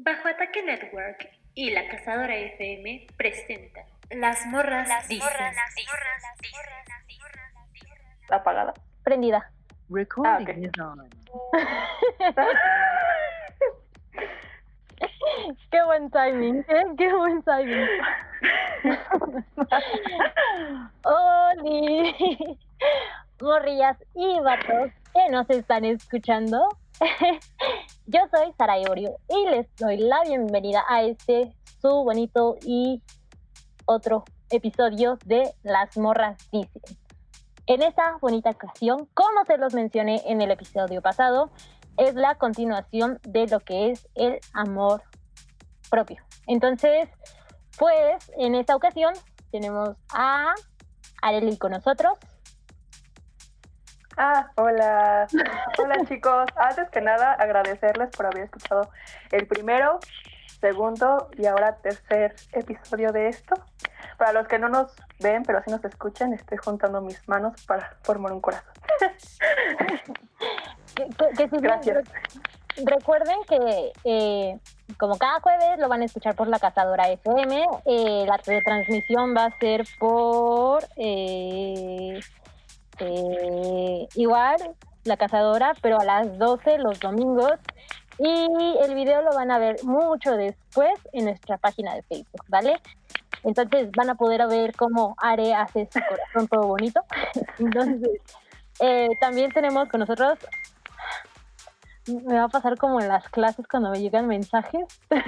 Bajo Ataque Network y La Cazadora FM presentan Las Morras Las Dicen. ¿Apagada? Prendida. Recording Ah, ok. is on. Qué buen timing, ¿eh? Qué buen timing. ¡Holi! Morrillas y vatos que nos están escuchando. Yo soy Sara Iorio y les doy la bienvenida a este su bonito y otro episodio de Las Morras Dicen. En esta bonita ocasión, como se los mencioné en el episodio pasado, es la continuación de lo que es el amor propio. Entonces, pues en esta ocasión tenemos a Areli con nosotros. Ah, hola. Hola chicos. Antes que nada, agradecerles por haber escuchado el primero, segundo y ahora tercer episodio de esto. Para los que no nos ven, pero sí nos escuchan, estoy juntando mis manos para formar un corazón. Que, que- que si bien Gracias. re- recuerden que eh, como cada jueves lo van a escuchar por la Cazadora FM, eh, la retransmisión va a ser por eh, eh, igual la Cazadora, pero a las 12 los domingos. Y el video lo van a ver mucho después en nuestra página de Facebook, ¿vale? Entonces van a poder ver cómo Are hace su corazón todo bonito. Entonces, eh, también tenemos con nosotros me va a pasar como en las clases cuando me llegan mensajes.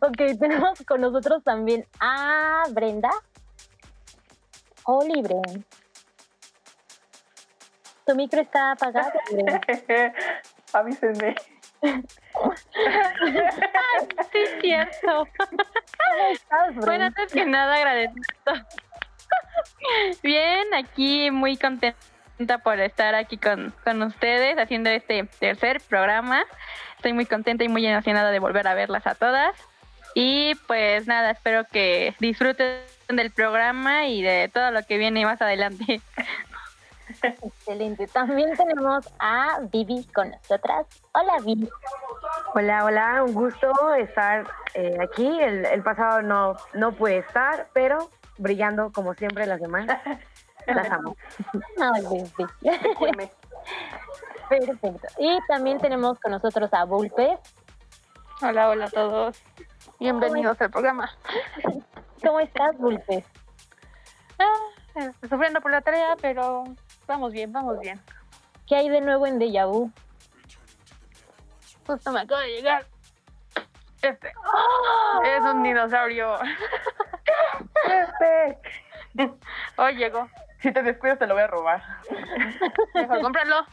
Ok, tenemos con nosotros también a Brenda. Oli, Bren. Tu micro está apagado. Avísenme. Sí, es cierto. ¿Cómo estás? Bueno, antes que nada, agradezco. Bien, aquí muy contenta por estar aquí con, con ustedes haciendo este tercer programa. Estoy muy contenta y muy emocionada de volver a verlas a todas. Y pues nada, espero que disfruten del programa y de todo lo que viene más adelante. Excelente. También tenemos a Vivi con nosotras. Hola, Vivi. Hola, hola, un gusto estar eh, aquí. El, el pasado no, no pude estar, pero brillando como siempre la semana. Las amo. Ay, Vivi. Cuíme. Perfecto. Y también tenemos con nosotros a Bulpes. Hola, hola a todos. Bienvenidos al programa. ¿Cómo estás, Bulpes? Ah, eh, sufriendo por la tarea, pero vamos bien, vamos bien. ¿Qué hay de nuevo en Deja Vu? Justo me acaba de llegar. Este. Es un dinosaurio. Este, Hoy llegó. Si te descuidas te lo voy a robar. Mejor cómpralo.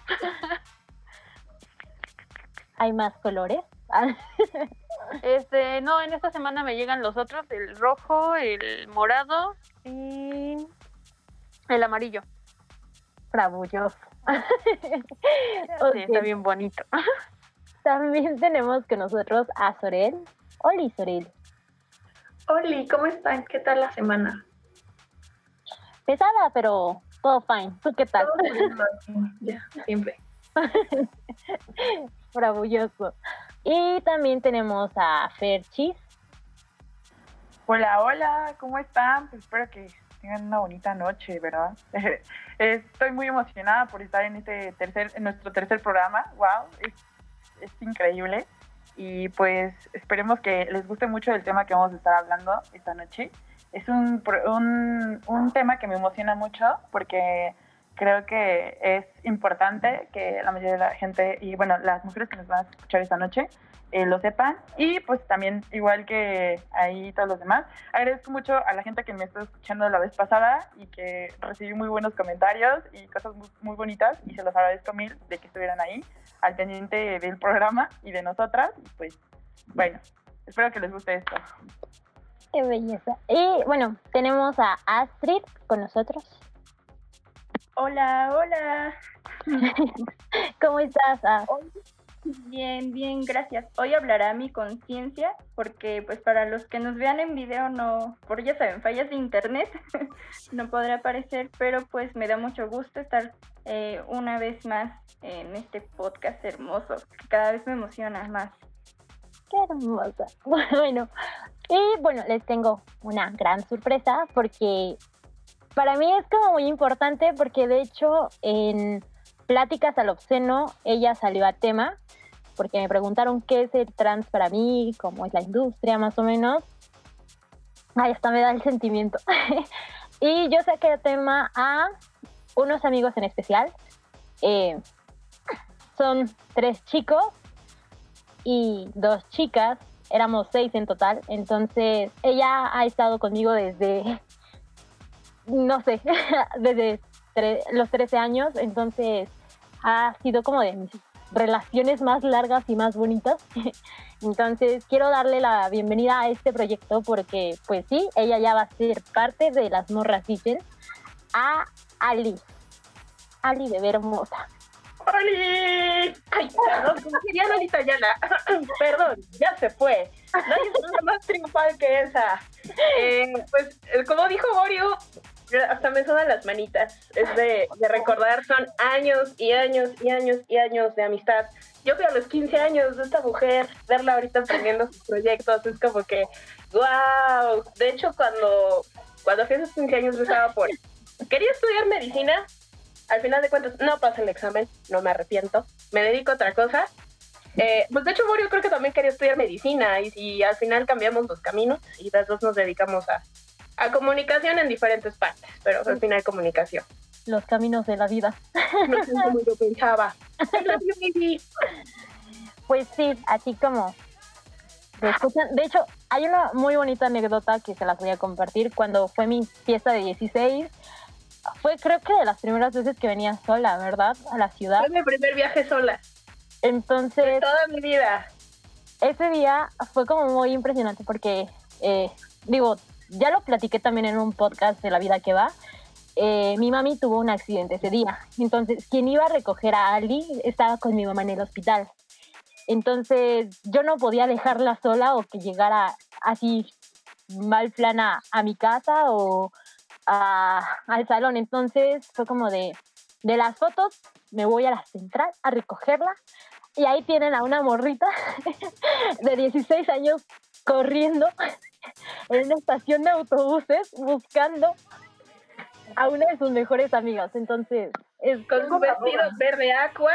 ¿Hay más colores? Este, no, en esta semana me llegan los otros, el rojo, el morado y el amarillo. Bravulloso. Sí, Ok, está bien bonito. También tenemos con nosotros a Sorel. Hola, Sorel. Oli, ¿cómo están? ¿Qué tal la semana? Pesada, pero todo fine. ¿Tú qué tal? Todo aquí, Ya, siempre. Bravulloso. Y también tenemos a Ferchis. Hola, hola, ¿cómo están? Pues espero que tengan una bonita noche, ¿verdad? Estoy muy emocionada por estar en este tercer, en nuestro tercer programa. Wow, es, es increíble. Y pues esperemos que les guste mucho el tema que vamos a estar hablando esta noche. Es un, un, un tema que me emociona mucho porque creo que es importante que la mayoría de la gente y bueno, las mujeres que nos van a escuchar esta noche eh, lo sepan y pues también igual que ahí todos los demás. Agradezco mucho a la gente que me estuvo escuchando la vez pasada y que recibí muy buenos comentarios y cosas muy, muy bonitas y se los agradezco mil de que estuvieran ahí al pendiente del programa y de nosotras. Pues bueno, espero que les guste esto. Qué belleza. Y bueno, tenemos a Astrid con nosotros. Hola, hola. ¿Cómo estás? Ah, Bien, bien, gracias. Hoy hablará mi conciencia, porque pues para los que nos vean en video no, por ya saben, fallas de internet, no podrá aparecer, pero pues me da mucho gusto estar eh, una vez más en este podcast hermoso, que cada vez me emociona más. Qué hermosa. Bueno, y bueno, les tengo una gran sorpresa porque para mí es como muy importante porque de hecho en Pláticas al Obsceno ella salió a tema porque me preguntaron qué es el trans para mí, cómo es la industria más o menos. Ahí hasta me da el sentimiento. y yo saqué a tema a unos amigos en especial. Eh, son tres chicos y dos chicas. Éramos seis en total. Entonces ella ha estado conmigo desde, no sé, desde los 13 años. Entonces ha sido como de mis relaciones más largas y más bonitas. Entonces quiero darle la bienvenida a este proyecto porque pues sí, ella ya va a ser parte de las morras dicen a Ali. Ali bebé hermosa. ¡Oli! Ay, perdón, quería Lolita Ayala. perdón, ya se fue. No hay nada más triunfal que esa. Eh, pues, como dijo Borio, hasta me suenan las manitas. Es de, de, recordar, son años y años y años y años de amistad. Yo fui a los 15 años de esta mujer, verla ahorita aprendiendo sus proyectos, es como que, wow. De hecho, cuando, cuando fui a esos 15 años, yo estaba por. Quería estudiar medicina. Al final de cuentas, no pasé el examen, no me arrepiento. Me dedico a otra cosa. Eh, pues de hecho, Morio creo que también quería estudiar medicina y, y al final cambiamos los caminos y las dos nos dedicamos a, a comunicación en diferentes partes, pero al final comunicación. Los caminos de la vida. No sé cómo yo pensaba. pues sí, así como De hecho, hay una muy bonita anécdota que se las voy a compartir. Cuando fue mi fiesta de 16, fue creo que de las primeras veces que venía sola, ¿verdad? A la ciudad. Fue mi primer viaje sola. Entonces... De toda mi vida. Ese día fue como muy impresionante porque, eh, digo, ya lo platiqué también en un podcast de La Vida que Va. Eh, mi mami tuvo un accidente ese día. Entonces, quien iba a recoger a Ali estaba con mi mamá en el hospital. Entonces, yo no podía dejarla sola o que llegara así mal plana a mi casa o al salón. Entonces, fue como de, de las fotos, me voy a la central a recogerla. Y ahí tienen a una morrita de 16 años corriendo en una estación de autobuses buscando a una de sus mejores amigas. Entonces, es con su vestido verde aqua.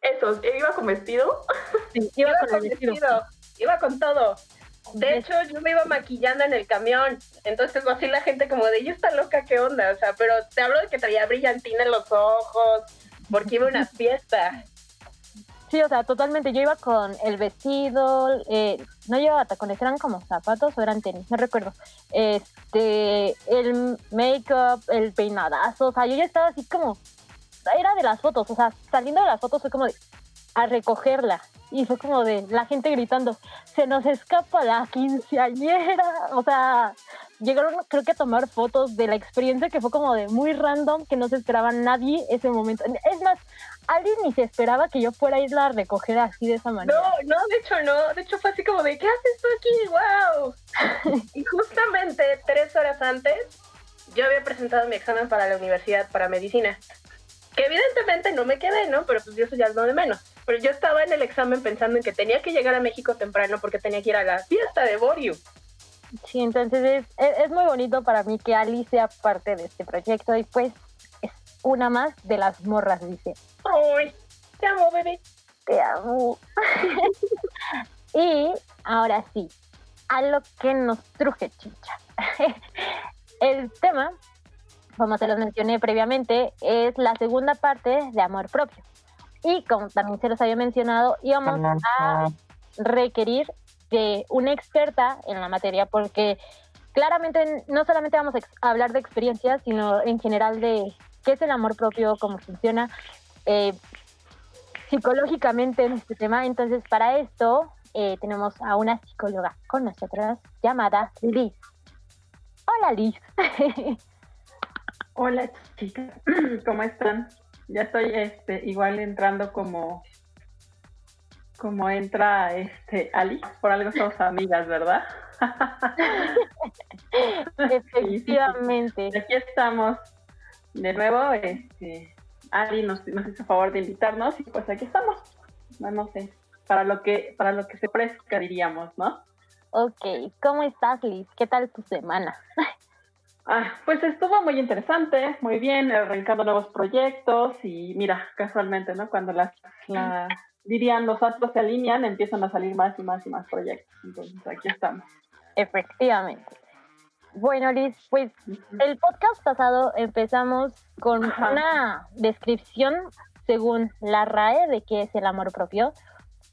eso, ¿iba con vestido? Sí, iba, con, vestido. Iba con todo. De hecho, yo me iba maquillando en el camión. Entonces, así la gente como de, yo está loca, ¿qué onda? O sea, pero te hablo de que traía brillantina en los ojos, porque iba a una fiesta. Sí, o sea, totalmente. Yo iba con el vestido, eh, no llevaba tacones, eran como zapatos o eran tenis, no recuerdo. Este, el make-up, el peinadazo, o sea, yo ya estaba así como, era de las fotos, o sea, saliendo de las fotos fue como de, a recogerla. Y fue como de la gente gritando, se nos escapa la quinceañera. O sea, llegaron creo que a tomar fotos de la experiencia que fue como de muy random, que no se esperaba nadie ese momento. Es más, alguien ni se esperaba que yo fuera a irla a recoger así de esa manera. No, no, de hecho no. De hecho fue así como de, ¿qué haces tú aquí? ¡Wow! y justamente tres horas antes yo había presentado mi examen para la universidad para medicina. Que evidentemente no me quedé, ¿no? Pero pues eso ya es lo de menos. Pero yo estaba en el examen pensando en que tenía que llegar a México temprano porque tenía que ir a la fiesta de Borio. Sí, entonces es, es muy bonito para mí que Ali sea parte de este proyecto y pues es una más de las morras, dice. ¡Ay! Te amo, bebé. Te amo. y ahora sí, a lo que nos truje, chicha. el tema como se los mencioné previamente, es la segunda parte de amor propio. Y como también se los había mencionado, íbamos a requerir de una experta en la materia porque claramente no solamente vamos a hablar de experiencias, sino en general de qué es el amor propio, cómo funciona eh, psicológicamente en este tema. Entonces, para esto eh, tenemos a una psicóloga con nosotros llamada Liz. Hola Liz. Hola chicas, ¿cómo están? Ya estoy este, igual entrando como como entra este Ali, por algo somos amigas, ¿verdad? Efectivamente. Aquí estamos de nuevo, este, Ali nos, nos hizo favor de invitarnos y pues aquí estamos. No, no sé, para lo que para lo que se presta diríamos, ¿no? Ok, ¿cómo estás, Liz? ¿Qué tal tu semana? Ah, pues estuvo muy interesante, muy bien, arrancando nuevos proyectos y mira, casualmente, ¿no? Cuando las, la, dirían los astros se alinean, empiezan a salir más y más y más proyectos. Entonces aquí estamos. Efectivamente. Bueno, Liz, pues el podcast pasado empezamos con una descripción según la RAE de qué es el amor propio,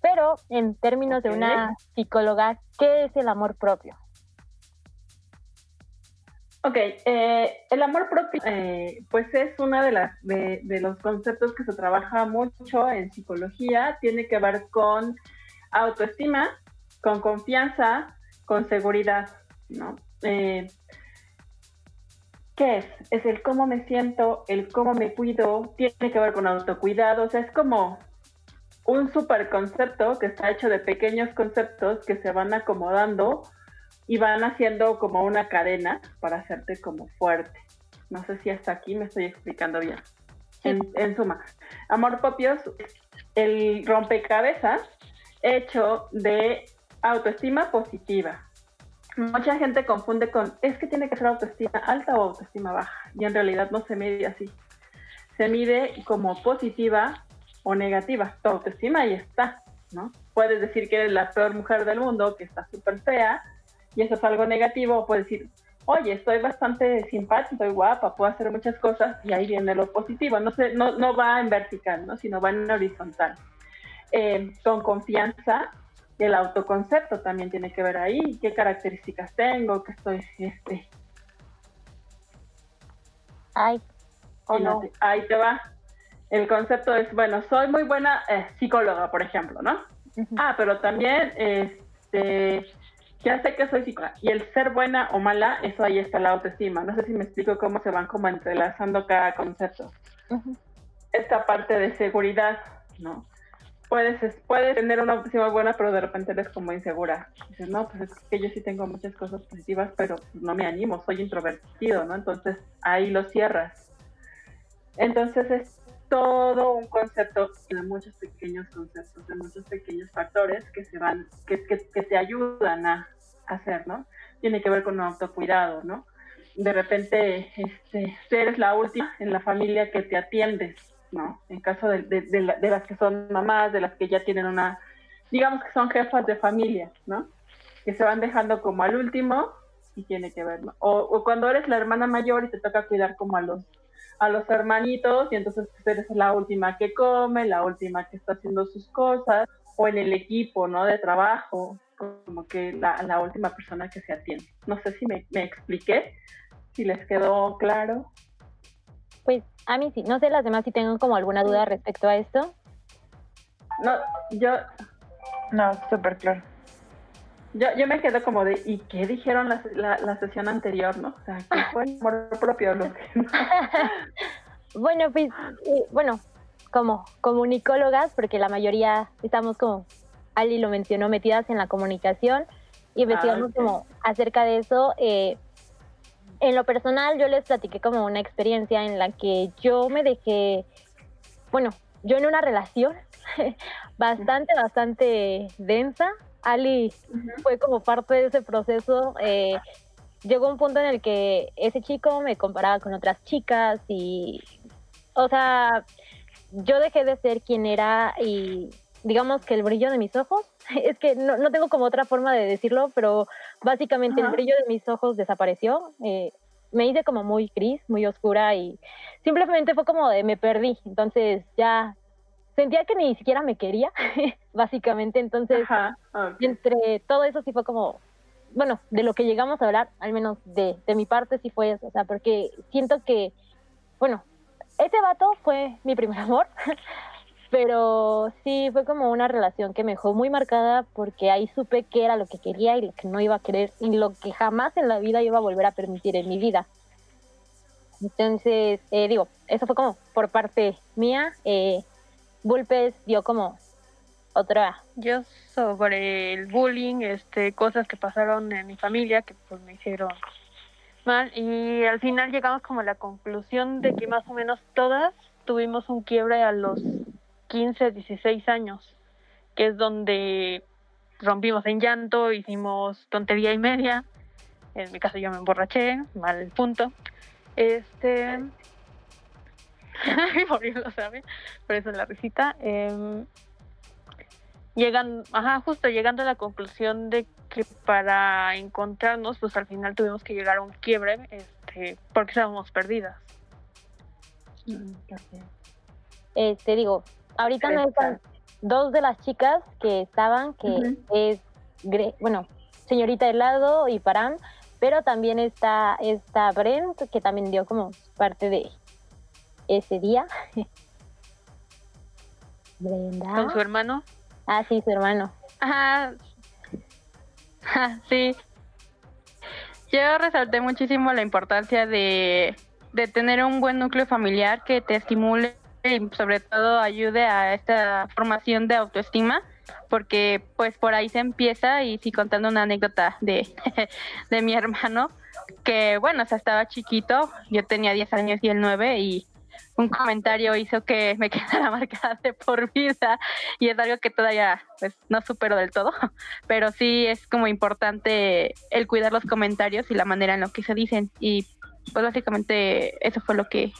pero en términos de una psicóloga, ¿qué es el amor propio? Ok, eh, el amor propio, eh, pues es uno de, las, de, los conceptos que se trabaja mucho en psicología. Tiene que ver con autoestima, con confianza, con seguridad, ¿no? Eh, ¿Qué es? Es el cómo me siento, el cómo me cuido, tiene que ver con autocuidado, o sea, es como un super concepto que está hecho de pequeños conceptos que se van acomodando y van haciendo como una cadena para hacerte como fuerte. No sé si hasta aquí me estoy explicando bien. En, suma, amor propio es el rompecabezas hecho de autoestima positiva. Mucha gente confunde con, es que tiene que ser autoestima alta o autoestima baja, y en realidad no se mide así. Se mide como positiva o negativa. Tu autoestima ahí está, ¿no? Puedes decir que eres la peor mujer del mundo, que está súper fea, y eso es algo negativo, puedes decir, oye, estoy bastante simpática, estoy guapa, puedo hacer muchas cosas y ahí viene lo positivo. No, sé, no, no va en vertical, ¿no? sino va en horizontal. Eh, con confianza, el autoconcepto también tiene que ver ahí, qué características tengo, qué estoy, este... Ay, oh no. Ahí te va. El concepto es, bueno, soy muy buena eh, psicóloga, por ejemplo, ¿no? Ah, pero también, este ya sé que soy psicóloga y el ser buena o mala, eso ahí está la autoestima. No sé si me explico cómo se van como entrelazando cada concepto. Esta parte de seguridad, ¿no? Puedes, puedes tener una autoestima buena, pero de repente eres como insegura. Dices, no, pues es que yo sí tengo muchas cosas positivas, pero pues no me animo, soy introvertido, ¿no? Entonces ahí lo cierras. Entonces es todo un concepto de muchos pequeños conceptos, de muchos pequeños factores que se van, que, que, que te ayudan a, hacer, ¿no? Tiene que ver con un autocuidado, ¿no? De repente, este, eres la última en la familia que te atiendes, ¿no? En caso de, de, las que son mamás, de las que ya tienen una, digamos que son jefas de familia, ¿no? Que se van dejando como al último y tiene que ver, ¿no? O, cuando eres la hermana mayor y te toca cuidar como a los a los hermanitos y entonces eres la última que come, la última que está haciendo sus cosas, o en el equipo, ¿no? De trabajo, como que la, la última persona que se atiende. No sé si me expliqué, si les quedó claro. Pues a mí sí, no sé las demás si tengo como alguna duda respecto a esto. No, yo... No, súper claro. Yo, yo me quedo como de, ¿y qué dijeron la, la, sesión anterior, no? O sea, ¿qué fue el amor propio? Lo bueno, pues, bueno, como comunicólogas, porque la mayoría estamos como Ali lo mencionó, metidas en la comunicación y investigamos ah, como acerca de eso. Eh, en lo personal, yo les platiqué como una experiencia en la que yo me dejé, bueno, yo en una relación bastante, bastante densa. Ali fue como parte de ese proceso. Eh, llegó un punto en el que ese chico me comparaba con otras chicas y, o sea, yo dejé de ser quien era y digamos que el brillo de mis ojos, es que no, no tengo como otra forma de decirlo, pero básicamente el brillo de mis ojos desapareció. Eh, me hice como muy gris, muy oscura y simplemente fue como de me perdí. Entonces ya sentía que ni siquiera me quería, básicamente. Entonces, entre todo eso sí fue como, bueno, de lo que llegamos a hablar, al menos de, de mi parte sí fue eso. O sea, porque siento que, bueno, ese vato fue mi primer amor. Pero sí, fue como una relación que me dejó muy marcada porque ahí supe qué era lo que quería y lo que no iba a querer y lo que jamás en la vida iba a volver a permitir en mi vida. Entonces, eh, digo, eso fue como por parte mía. Eh, dio como Otra. Yo sobre el bullying, este, cosas que pasaron en mi familia que pues me hicieron mal y al final llegamos como a la conclusión de que más o menos todas tuvimos un quiebre a los 15, 16 años, que es donde rompimos en llanto, hicimos tontería y media. En mi caso yo me emborraché, mal punto. Este, mi lo sabe, por eso la risita. Eh, llegan, ajá, justo llegando a la conclusión de que para encontrarnos, pues al final tuvimos que llegar a un quiebre, este, porque estábamos perdidas. Este, digo, ahorita no están dos de las chicas que estaban, que es, bueno, señorita Helado y Param, pero también está esta Brent, que también dio como parte de ese día. Brenda. ¿Con su hermano? Ah, sí, su hermano. Ajá. sí. Yo resalté muchísimo la importancia de, de tener un buen núcleo familiar que te estimule y sobre todo ayude a esta formación de autoestima porque pues por ahí se empieza y sí contando una anécdota de, de mi hermano que bueno, o estaba chiquito, yo tenía 10 años y él 9 y un comentario hizo que me quedara marcada de por vida y es algo que todavía pues no supero del todo, pero sí es como importante el cuidar los comentarios y la manera en lo que se dicen y pues básicamente eso fue lo que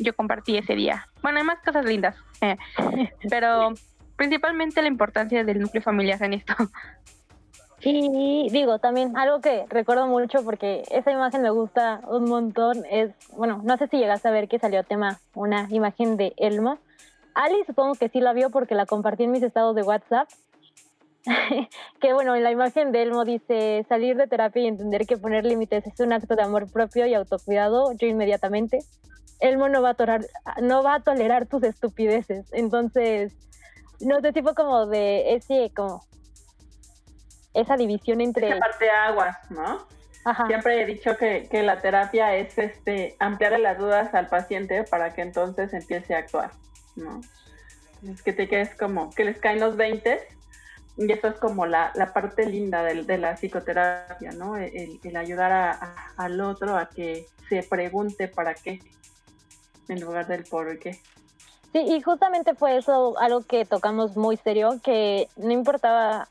yo compartí ese día. Bueno, hay más cosas lindas, eh, pero principalmente la importancia del núcleo familiar en esto. Y digo, también algo que recuerdo mucho porque esa imagen me gusta un montón es, bueno, no sé si llegaste a ver que salió a tema una imagen de Elmo. Ali supongo que sí la vio porque la compartí en mis estados de WhatsApp. que bueno, en la imagen de Elmo dice salir de terapia y entender que poner límites es un acto de amor propio y autocuidado, yo inmediatamente. Elmo no va a tolerar, no va a tolerar tus estupideces. Entonces, no sé si fue como de ese como esa división entre... Esa parte aguas, ¿no? Siempre he dicho que, que, la terapia es este ampliar las dudas al paciente para que entonces empiece a actuar, ¿no? Es que te quedes como, que les caen los 20 y eso es como la, la parte linda de, de, la psicoterapia, ¿no? El, el ayudar a, al otro a que se pregunte para qué en lugar del por qué. Sí, y justamente fue eso algo que tocamos muy serio, que no importaba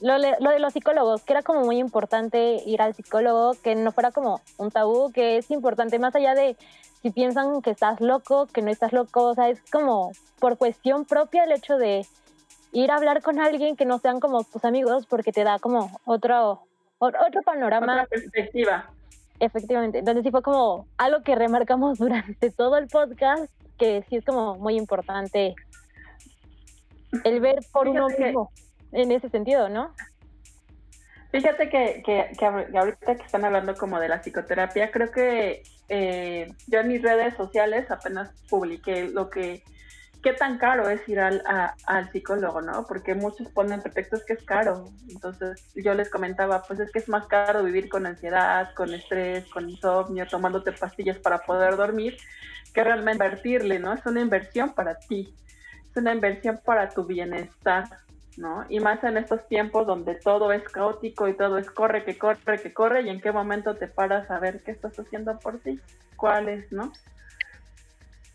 lo, lo, de los psicólogos, que era como muy importante ir al psicólogo, que no fuera como un tabú, que es importante más allá de si piensan que estás loco, que no estás loco, o sea, es como por cuestión propia el hecho de ir a hablar con alguien que no sean como tus amigos, porque te da como otro, otro panorama. Otra perspectiva. Efectivamente, entonces sí fue como algo que remarcamos durante todo el podcast, que sí es como muy importante el ver por uno mismo en ese sentido, ¿no? Fíjate que, que, que, ahorita que están hablando como de la psicoterapia, creo que eh, yo en mis redes sociales apenas publiqué lo que, qué tan caro es ir al, al psicólogo, ¿no? Porque muchos ponen pretextos que es caro. Entonces yo les comentaba, pues es que es más caro vivir con ansiedad, con estrés, con insomnio, tomándote pastillas para poder dormir, que realmente invertirle, ¿no? Es una inversión para ti, es una inversión para tu bienestar ¿no? Y más en estos tiempos donde todo es caótico y todo es corre, que corre, que corre, y en qué momento te paras a ver qué estás haciendo por ti, cuál es, ¿no?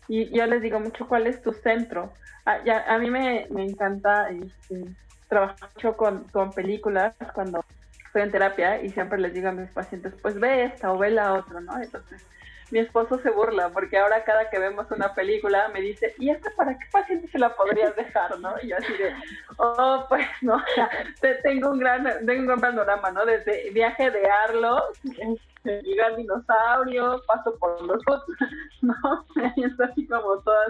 Y yo les digo mucho cuál es tu centro. A, ya, a mí me, encanta este, trabajar mucho con, con películas cuando estoy en terapia y siempre les digo a mis pacientes, pues ve esta o ve la otra, ¿no? Entonces, mi esposo se burla porque ahora cada que vemos una película me dice, ¿y esta para qué paciente se la podrías dejar, no? Y yo así de, oh, pues no, tengo un gran, tengo un gran panorama, ¿no? Desde viaje de Arlo, llega al dinosaurio, paso por los otros, ¿no? Y está así como todas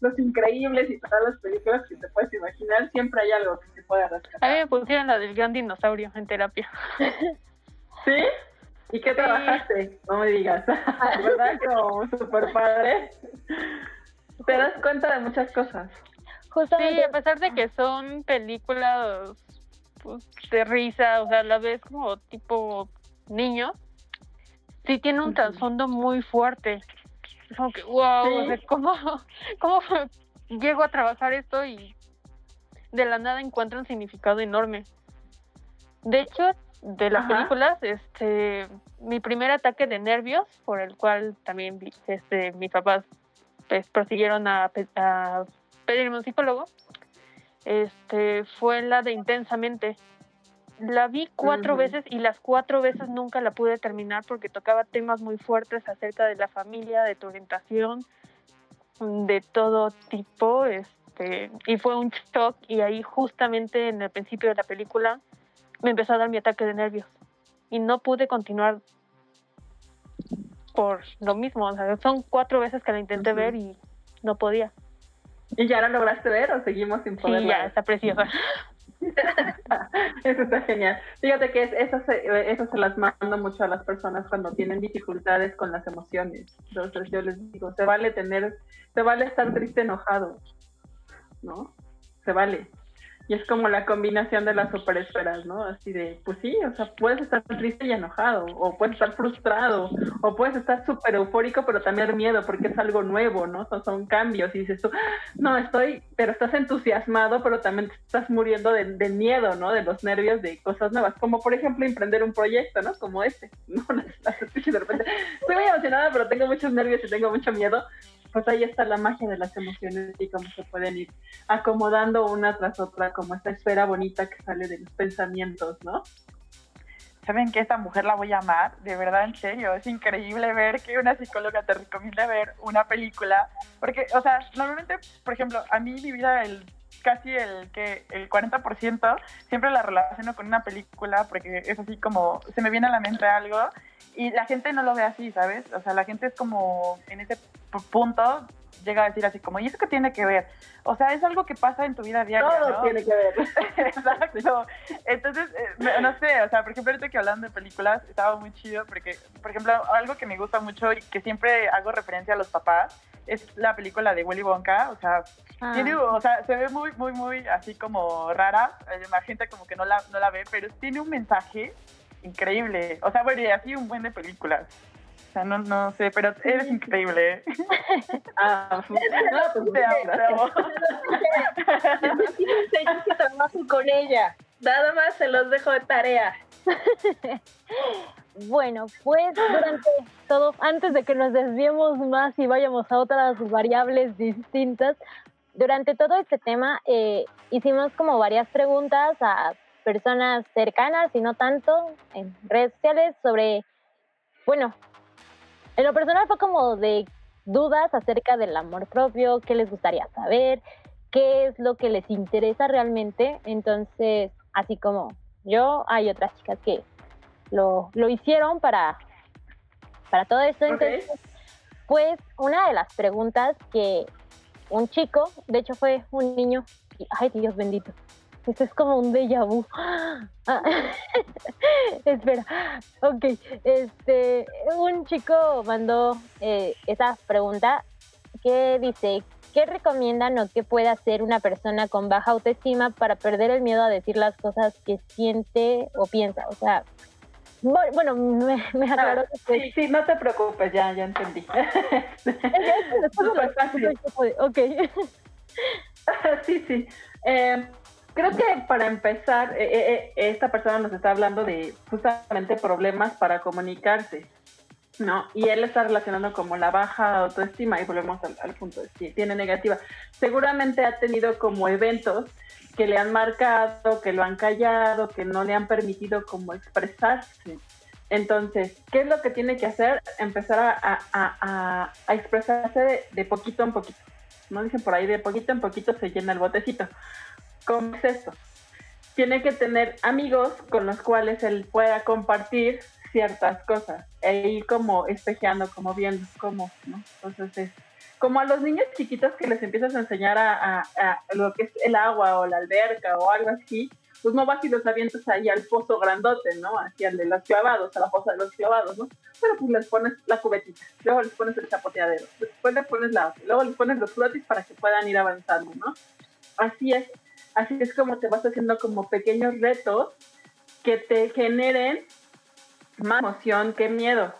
los increíbles y todas las películas que te puedes imaginar, siempre hay algo que se pueda rescatar. A mí me pusieron la del gran dinosaurio en terapia. ¿Sí? ¿Y qué trabajaste? No me digas. ¿Verdad? Como super padre. Te das cuenta de muchas cosas. Sí, a pesar de que son películas pues, de risa, o sea, la ves como tipo niño, sí tiene un trasfondo muy fuerte. Es como que, wow, ¿cómo, ¿cómo llego a trabajar esto y de la nada encuentra un significado enorme. De hecho, de las Ajá. películas, este, mi primer ataque de nervios, por el cual también este, mis papás pues, prosiguieron a, a pedirme un psicólogo, este, fue la de Intensamente. La vi cuatro veces y las cuatro veces nunca la pude terminar porque tocaba temas muy fuertes acerca de la familia, de tu orientación, de todo tipo, este, y fue un shock. Y ahí justamente en el principio de la película me empezó a dar mi ataque de nervios y no pude continuar por lo mismo, o sea, son cuatro veces que la intenté ver y no podía. ¿Y ya la lograste ver o seguimos sin poder Sí, ya está preciosa. Eso está genial. Fíjate que es- eso, se, eso se las mando mucho a las personas cuando tienen dificultades con las emociones. Entonces yo les digo, se vale tener, se vale estar triste, enojado, ¿no? Se vale. Y es como la combinación de las superesferas, ¿no? Así de, pues sí, o sea, puedes estar triste y enojado, o puedes estar frustrado, o puedes estar súper eufórico, pero también miedo, porque es algo nuevo, ¿no? Son, cambios, y dices tú, no, estoy, pero estás entusiasmado, pero también estás muriendo de, de miedo, ¿no? De los nervios de cosas nuevas, como por ejemplo emprender un proyecto, ¿no? Como este, ¿no? Las- las de repente, estoy muy emocionada, pero tengo muchos nervios y tengo mucho miedo. Pues ahí está la magia de las emociones y cómo se pueden ir acomodando una tras otra, como esta esfera bonita que sale de los pensamientos, ¿no? ¿Saben que esta mujer la voy a amar? De verdad, en serio. Es increíble ver que una psicóloga te recomienda ver una película. Porque, o sea, normalmente, por ejemplo, a mí mi vida, el casi el que el 40% siempre la relaciono con una película porque es así como se me viene a la mente algo y la gente no lo ve así, ¿sabes? O sea, la gente es como en ese punto llega a decir así como, ¿y eso qué tiene que ver? O sea, es algo que pasa en tu vida diaria, Todo ¿no? tiene que ver. Exacto. Entonces, eh, no sé, o sea, por ejemplo, ahorita que hablando de películas, estaba muy chido porque, por ejemplo, algo que me gusta mucho y que siempre hago referencia a los papás es la película de Willy Wonka, o sea, Ah. tiene, o sea, se ve muy, muy, muy así como rara, eh, la gente como que no la, no la ve, pero tiene un mensaje increíble, o sea, bueno, y así un buen de películas. Sea, no, no sé, pero eres increíble. ¿eh? Ah, no, pues Te amo, que trabajo con ella. Nada más se los dejo de tarea. Bueno, pues durante todo, antes de que nos desviemos más y vayamos a otras variables distintas, durante todo este tema eh, hicimos como varias preguntas a personas cercanas y no tanto en redes sociales sobre, bueno, en lo personal fue como de dudas acerca del amor propio, qué les gustaría saber, qué es lo que les interesa realmente. Entonces, así como yo, hay otras chicas que lo, lo hicieron para, para todo esto. Entonces, pues una de las preguntas que un chico, de hecho fue un niño, y, ay Dios bendito, esto es como un déjà vu. Ah, espera, ok, este, un chico mandó eh, esa pregunta que dice, ¿qué recomiendan o qué puede hacer una persona con baja autoestima para perder el miedo a decir las cosas que siente o piensa? O sea, bu- bueno, me, me aclaró Ah, sí, sí, no te preocupes, ya, ya entendí. La- Súper fácil. Ok. sí, sí. Eh, creo que para empezar, eh, eh, eh, esta persona nos está hablando de justamente problemas para comunicarse, ¿no? Y él está relacionando como la baja autoestima, y volvemos al, al punto de si tiene negativa. Seguramente ha tenido como eventos que le han marcado, que lo han callado, que no le han permitido como expresarse. Entonces, ¿qué es lo que tiene que hacer? Empezar a, a- a- a- expresarse de, de poquito en poquito. ¿no? Dicen por ahí, de poquito en poquito se llena el botecito. ¿Cómo es esto? Tiene que tener amigos con los cuales él pueda compartir ciertas cosas e ir como espejeando, como viendo cómo, ¿no? Entonces es como a los niños chiquitos que les empiezas a enseñar a, a- a lo que es el agua o la alberca o algo así, pues no vas y los avientas ahí al pozo grandote, ¿no? Hacia el de los clavados, a la fosa de los clavados, ¿no? Pero pues les pones la cubetita, luego les pones el chapoteadero, después les pones la, luego les pones los flotis para que puedan ir avanzando, ¿no? Así es, así es como te vas haciendo como pequeños retos que te generen más emoción que miedo,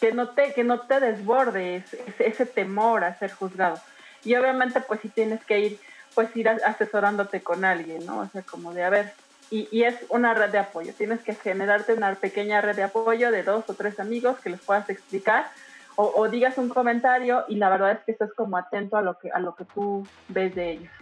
que no te, que no te desborde ese, ese- ese temor a ser juzgado. Y obviamente pues si tienes que ir pues ir asesorándote con alguien, ¿no? O sea, como de, a ver, y, y, es una red de apoyo. Tienes que generarte una pequeña red de apoyo de dos o tres amigos que les puedas explicar o, o, digas un comentario y la verdad es que estás como atento a lo que, a lo que tú ves de ellos.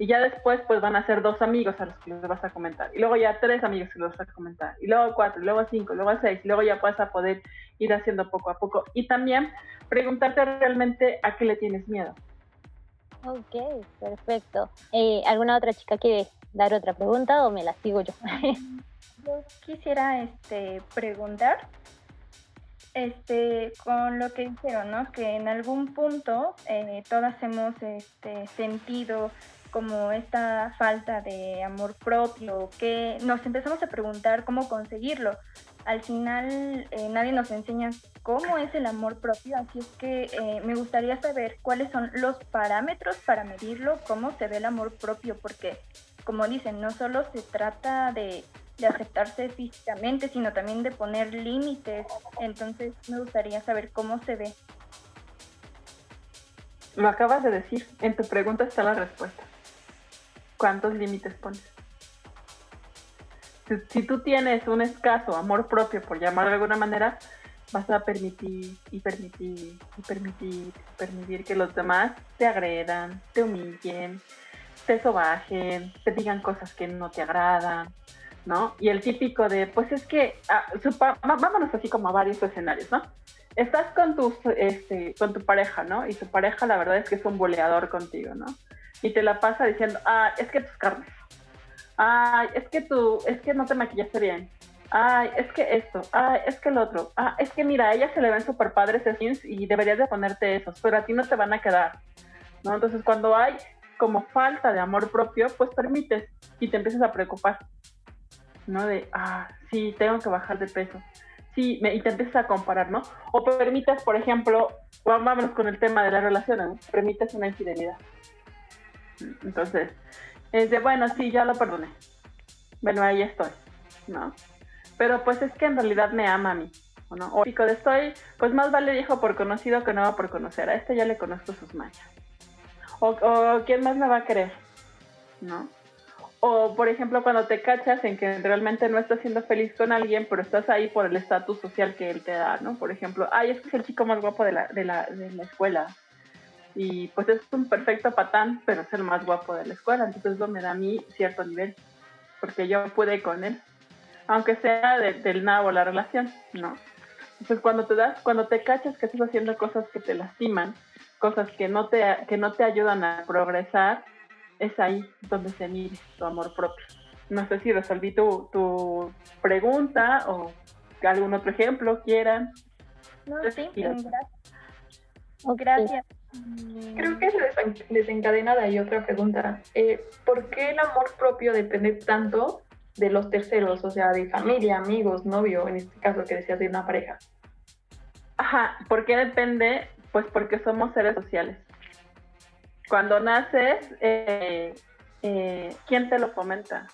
Y ya después pues van a ser dos amigos a los que les vas a comentar. Y luego ya tres amigos que les vas a comentar. Y luego cuatro, y luego cinco, y luego seis. Y luego ya vas a poder ir haciendo poco a poco. Y también preguntarte realmente a qué le tienes miedo. Ok, perfecto. Eh, ¿Alguna otra chica quiere dar otra pregunta o me la sigo yo? yo quisiera este, preguntar este, con lo que dijeron, ¿no? Que en algún punto eh, todas hemos este, sentido como esta falta de amor propio, que nos empezamos a preguntar cómo conseguirlo. Al final eh, nadie nos enseña cómo es el amor propio, así es que eh, me gustaría saber cuáles son los parámetros para medirlo, cómo se ve el amor propio, porque como dicen, no solo se trata de, de aceptarse físicamente, sino también de poner límites. Entonces me gustaría saber cómo se ve. Lo acabas de decir, en tu pregunta está la respuesta. ¿Cuántos límites pones? Si, si, tú tienes un escaso amor propio, por llamarlo de alguna manera, vas a permitir y permitir y permitir permitir que los demás te agredan, te humillen, te sobajen, te digan cosas que no te agradan, ¿no? Y el típico de, pues es que, ah, supa, vámonos así como a varios escenarios, ¿no? Estás con tu, este, con tu pareja, ¿no? Y tu pareja la verdad es que es un boleador contigo, ¿no? Y te la pasa diciendo, ah, es que tus carnes, ay, es que tú, es que no te maquillaste bien, ay, es que esto, ay, es que el otro, ah, es que mira, a ella se le ven súper padres jeans y deberías de ponerte esos, pero a ti no te van a quedar, ¿no? Entonces cuando hay como falta de amor propio, pues permites y te empiezas a preocupar, ¿no? De, ah, sí, tengo que bajar de peso. Sí, me, y te empiezas a comparar, ¿no? O permites, por ejemplo, vámonos con el tema de las relaciones, ¿no? permites una infidelidad. Entonces, es de, bueno, sí, ya lo perdoné. Bueno, ahí estoy, ¿no? Pero pues es que en realidad me ama a mí, ¿no? O pico de estoy, pues más vale viejo por conocido que no por conocer. A este ya le conozco sus. O, o quién más me va a querer, ¿no? O, por ejemplo, cuando te cachas en que realmente no estás siendo feliz con alguien, pero estás ahí por el estatus social que él te da, ¿no? Por ejemplo, ay, es que es el chico más guapo de la, de la, de la escuela. Y pues es un perfecto patán, pero es el más guapo de la escuela. Entonces eso me da a mí cierto nivel, porque yo pude con él. Aunque sea de, del nabo la relación, ¿no? Entonces cuando te das, cuando te cachas que estás haciendo cosas que te lastiman, cosas que no te, que no te ayudan a progresar, es ahí donde se mide tu amor propio. No sé si resolví tu, tu pregunta o algún otro ejemplo quieran. No, sí, gracias. Gracias. Creo que se desencadena de ahí otra pregunta. Eh, ¿Por qué el amor propio depende tanto de los terceros? O sea, de familia, amigos, novio, en este caso que decías de una pareja. Ajá, ¿por qué depende? Pues porque somos seres sociales cuando naces, eh, eh, ¿quién te lo fomenta?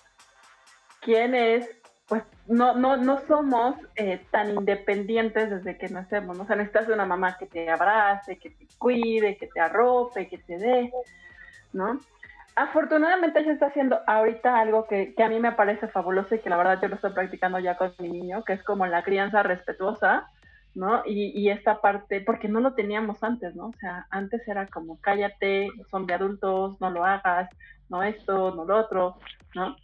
¿Quién es? Pues no, no, no somos eh, tan independientes desde que nacemos, ¿no? O sea, necesitas una mamá que te abrace, que te cuide, que te arrope, que te dé, ¿no? Afortunadamente se está haciendo ahorita algo que, que a mí me parece fabuloso y que la verdad yo lo estoy practicando ya con mi niño, que es como la crianza respetuosa, ¿no? Y, y, esta parte, porque no lo teníamos antes, ¿no? O sea, antes era como cállate, son de adultos, no lo hagas, no esto, no lo otro, ¿no?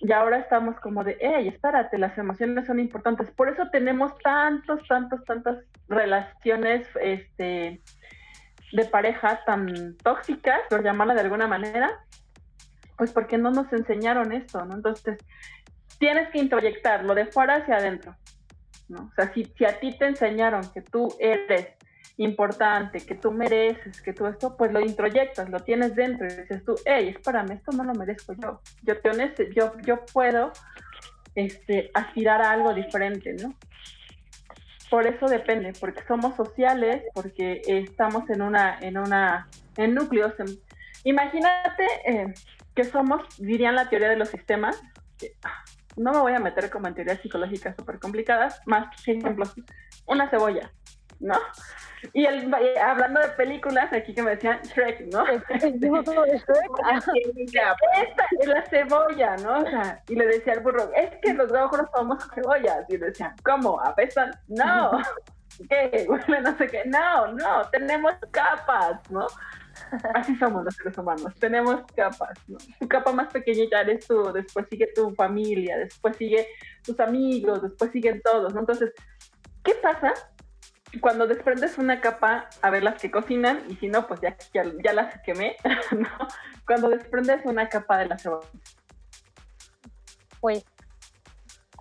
Y ahora estamos como de, hey, espérate, las emociones son importantes. Por eso tenemos tantos, tantos, tantas relaciones este, de pareja tan tóxicas, por llamarla de alguna manera, pues porque no nos enseñaron esto, ¿no? Entonces, tienes que introyectarlo de fuera hacia adentro. ¿no? O sea, si, si a ti te enseñaron que tú eres importante, que tú mereces, que tú esto, pues lo introyectas, lo tienes dentro y dices tú, hey, espérame, esto no lo merezco yo. Yo, yo, yo puedo este, aspirar a algo diferente, ¿no? Por eso depende, porque somos sociales, porque estamos en una, en una, en núcleos. imagínate eh, que somos, dirían la teoría de los sistemas, no me voy a meter como en teorías psicológicas súper complicadas, más ejemplos, una cebolla. ¿No? Y el, hablando de películas, aquí que me decían Shrek, ¿no? Esta es la cebolla, ¿no? O sea, y le decía al burro, es que los ojos somos cebollas. Y le decían, ¿cómo? ¿Apestan? No. ¿Qué? no sé qué. No, no, tenemos capas, ¿no? Así somos los seres humanos, tenemos capas, ¿no? Tu capa más pequeñita eres tú, después sigue tu familia, después sigue tus amigos, después siguen todos, ¿no? Entonces, ¿qué pasa cuando desprendes una capa, a ver las que cocinan, y si no, pues ya, ya, las quemé, ¿no? Cuando desprendes una capa de la cebolla. Pues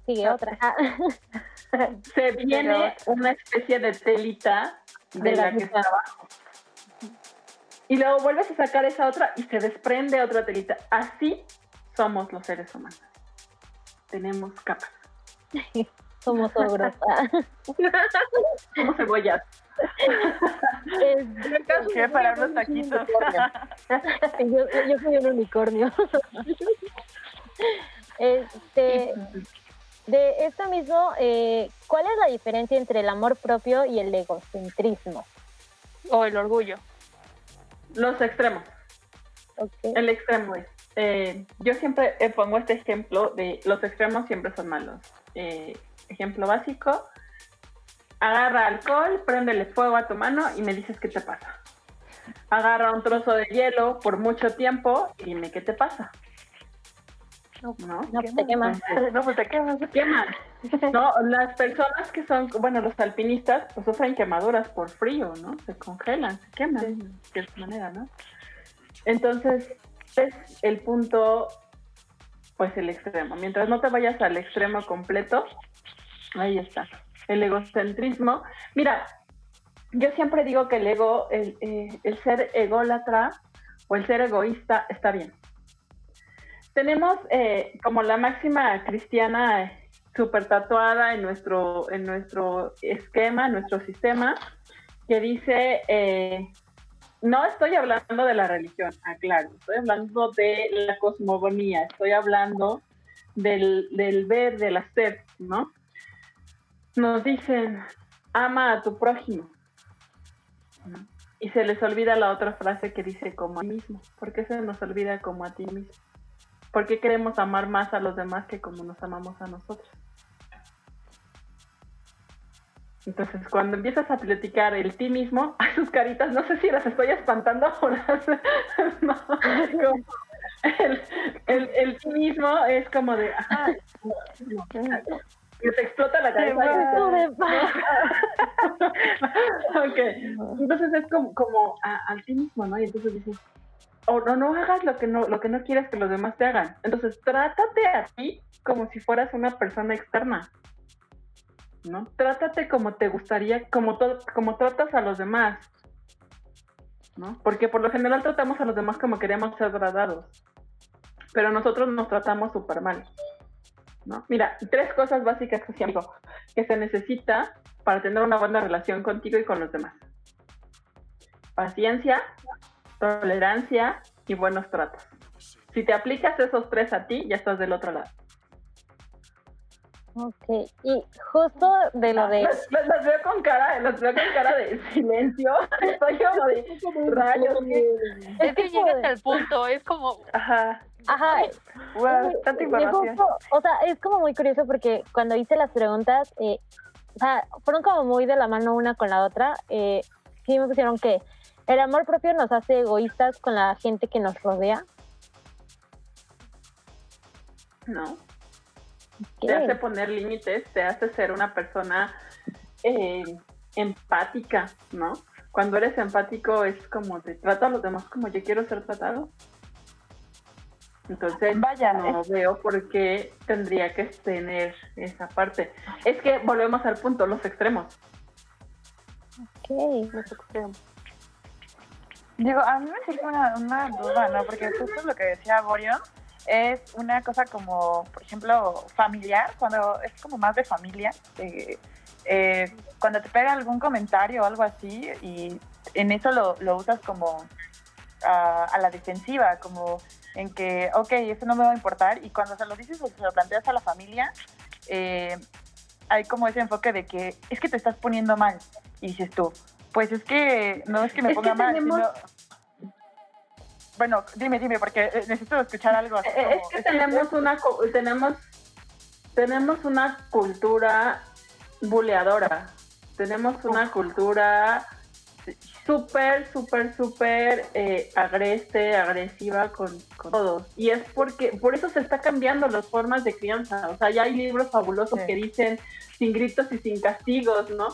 sigue ah. otra. Se viene una especie de telita de, la, que está abajo. Y luego vuelves a sacar esa otra y se desprende otra telita. Así somos los seres humanos. Tenemos capas. Somos ogros. Somos cebollas. ¿Qué para unos taquitos? yo, yo soy un unicornio. este, de esto mismo, eh, ¿cuál es la diferencia entre el amor propio y el egocentrismo? O el orgullo. Los extremos. El extremo es. Eh, yo siempre pongo este ejemplo de los extremos siempre son malos. Eh, ejemplo básico, agarra alcohol, préndele fuego a tu mano y me dices qué te pasa. Agarra un trozo de hielo por mucho tiempo y dime qué te pasa. No, no, pues te quemas. No, pues te quemas, se queman. No, las personas que son, bueno, los alpinistas, pues sufren quemaduras por frío, ¿no? Se congelan, se queman de cierta manera, ¿no? Entonces, es el punto, pues el extremo. Mientras no te vayas al extremo completo, Ahí está. El egocentrismo. Mira, yo siempre digo que el ego, el, eh, ser ególatra o el ser egoísta está bien. Tenemos eh, como la máxima cristiana eh, super tatuada en nuestro, en nuestro esquema, en nuestro sistema, que dice, no estoy hablando de la religión, aclaro, estoy hablando de la cosmogonía, estoy hablando del, del ver, del hacer, ¿no? Nos dicen, ama a tu prójimo. Y se les olvida la otra frase que dice como a ti mismo. ¿Por qué se nos olvida como a ti mismo? ¿Por qué queremos amar más a los demás que como nos amamos a nosotros? Entonces, cuando empiezas a platicar el ti mismo, a sus caritas, no sé si las estoy espantando o las... no, el, el, el, ti mismo es como de, que te explota la cabeza. ok, entonces es como, como a, ti mismo, ¿no? Y entonces dices, o no, no hagas lo que no, lo que no quieres que los demás te hagan. Entonces, trátate a ti como si fueras una persona externa. ¿No? Trátate como te gustaría, como, como tratas a los demás. ¿no? Porque por lo general tratamos a los demás como queremos ser tratados. Pero nosotros nos tratamos súper mal. Mira, tres cosas básicas que que se necesita para tener una buena relación contigo y con los demás. Paciencia, tolerancia y buenos tratos. Si te aplicas esos tres a ti, ya estás del otro lado. Ok, y justo de lo de... Los, veo con cara, los veo con cara de silencio. Estoy como de rayos. Es que llegas al punto, es como... Ajá. Ajá. tanta información. o sea, es como muy curioso porque cuando hice las preguntas, eh, o sea, fueron como muy de la mano una con la otra. Eh, sí me pusieron que el amor propio nos hace egoístas con la gente que nos rodea. No. Te hace poner límites, te hace ser una persona eh, empática, ¿no? Cuando eres empático es como te trata a los demás como yo quiero ser tratado. Entonces, Vaya, no veo por qué tendría que tener esa parte. Es que volvemos al punto, los extremos. Ok, los extremos. Digo, a mí me sirve una, una duda, ¿no? Porque justo lo que decía Borion es una cosa como, por ejemplo, familiar, cuando es como más de familia, eh, cuando te pega algún comentario o algo así y en eso lo, lo usas como a la defensiva, como en que, ok, eso no me va a importar, y cuando se lo dices o se lo planteas a la familia, eh, hay como ese enfoque de que es que te estás poniendo mal. Y dices tú, pues es que no es que me Es que ponga mal, tenemos- sino- Bueno, dime, dime, porque eh, necesito escuchar algo así Eh, como- Es que tenemos una tenemos tenemos una cultura buleadora. Tenemos una cultura súper, súper, súper eh, agreste, agresiva con, con todos. Y es porque, por eso se está cambiando las formas de crianza. O sea, ya hay libros fabulosos Sí. que dicen sin gritos y sin castigos, ¿no?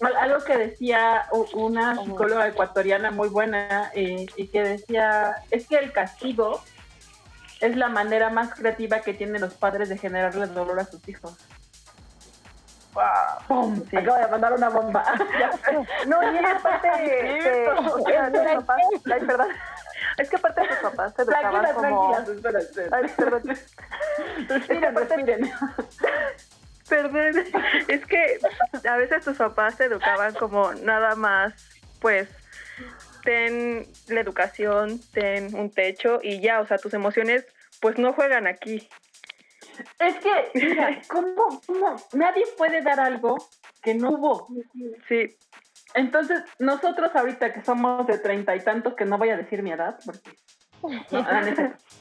Al- Algo que decía una psicóloga ecuatoriana muy buena eh, y que decía, es que el castigo es la manera más creativa que tienen los padres de generarle dolor a sus hijos. ¡Pum! Sí. Acabo de mandar una bomba. No, y este, tus papás, ay, perdón. Es que aparte tus papás te educaban Tranquilas, como... tranquilas, espera, espera. Ay, perdón. Respiren, respiren. Perdón, es que a veces tus papás te educaban como nada más, pues, ten la educación, ten un techo y ya, o sea, tus emociones pues no juegan aquí. Es que, mira, ¿cómo, cómo? Nadie puede dar algo que no hubo. Sí, Entonces, nosotros ahorita que somos de treinta y tantos, que no voy a decir mi edad, porque... no,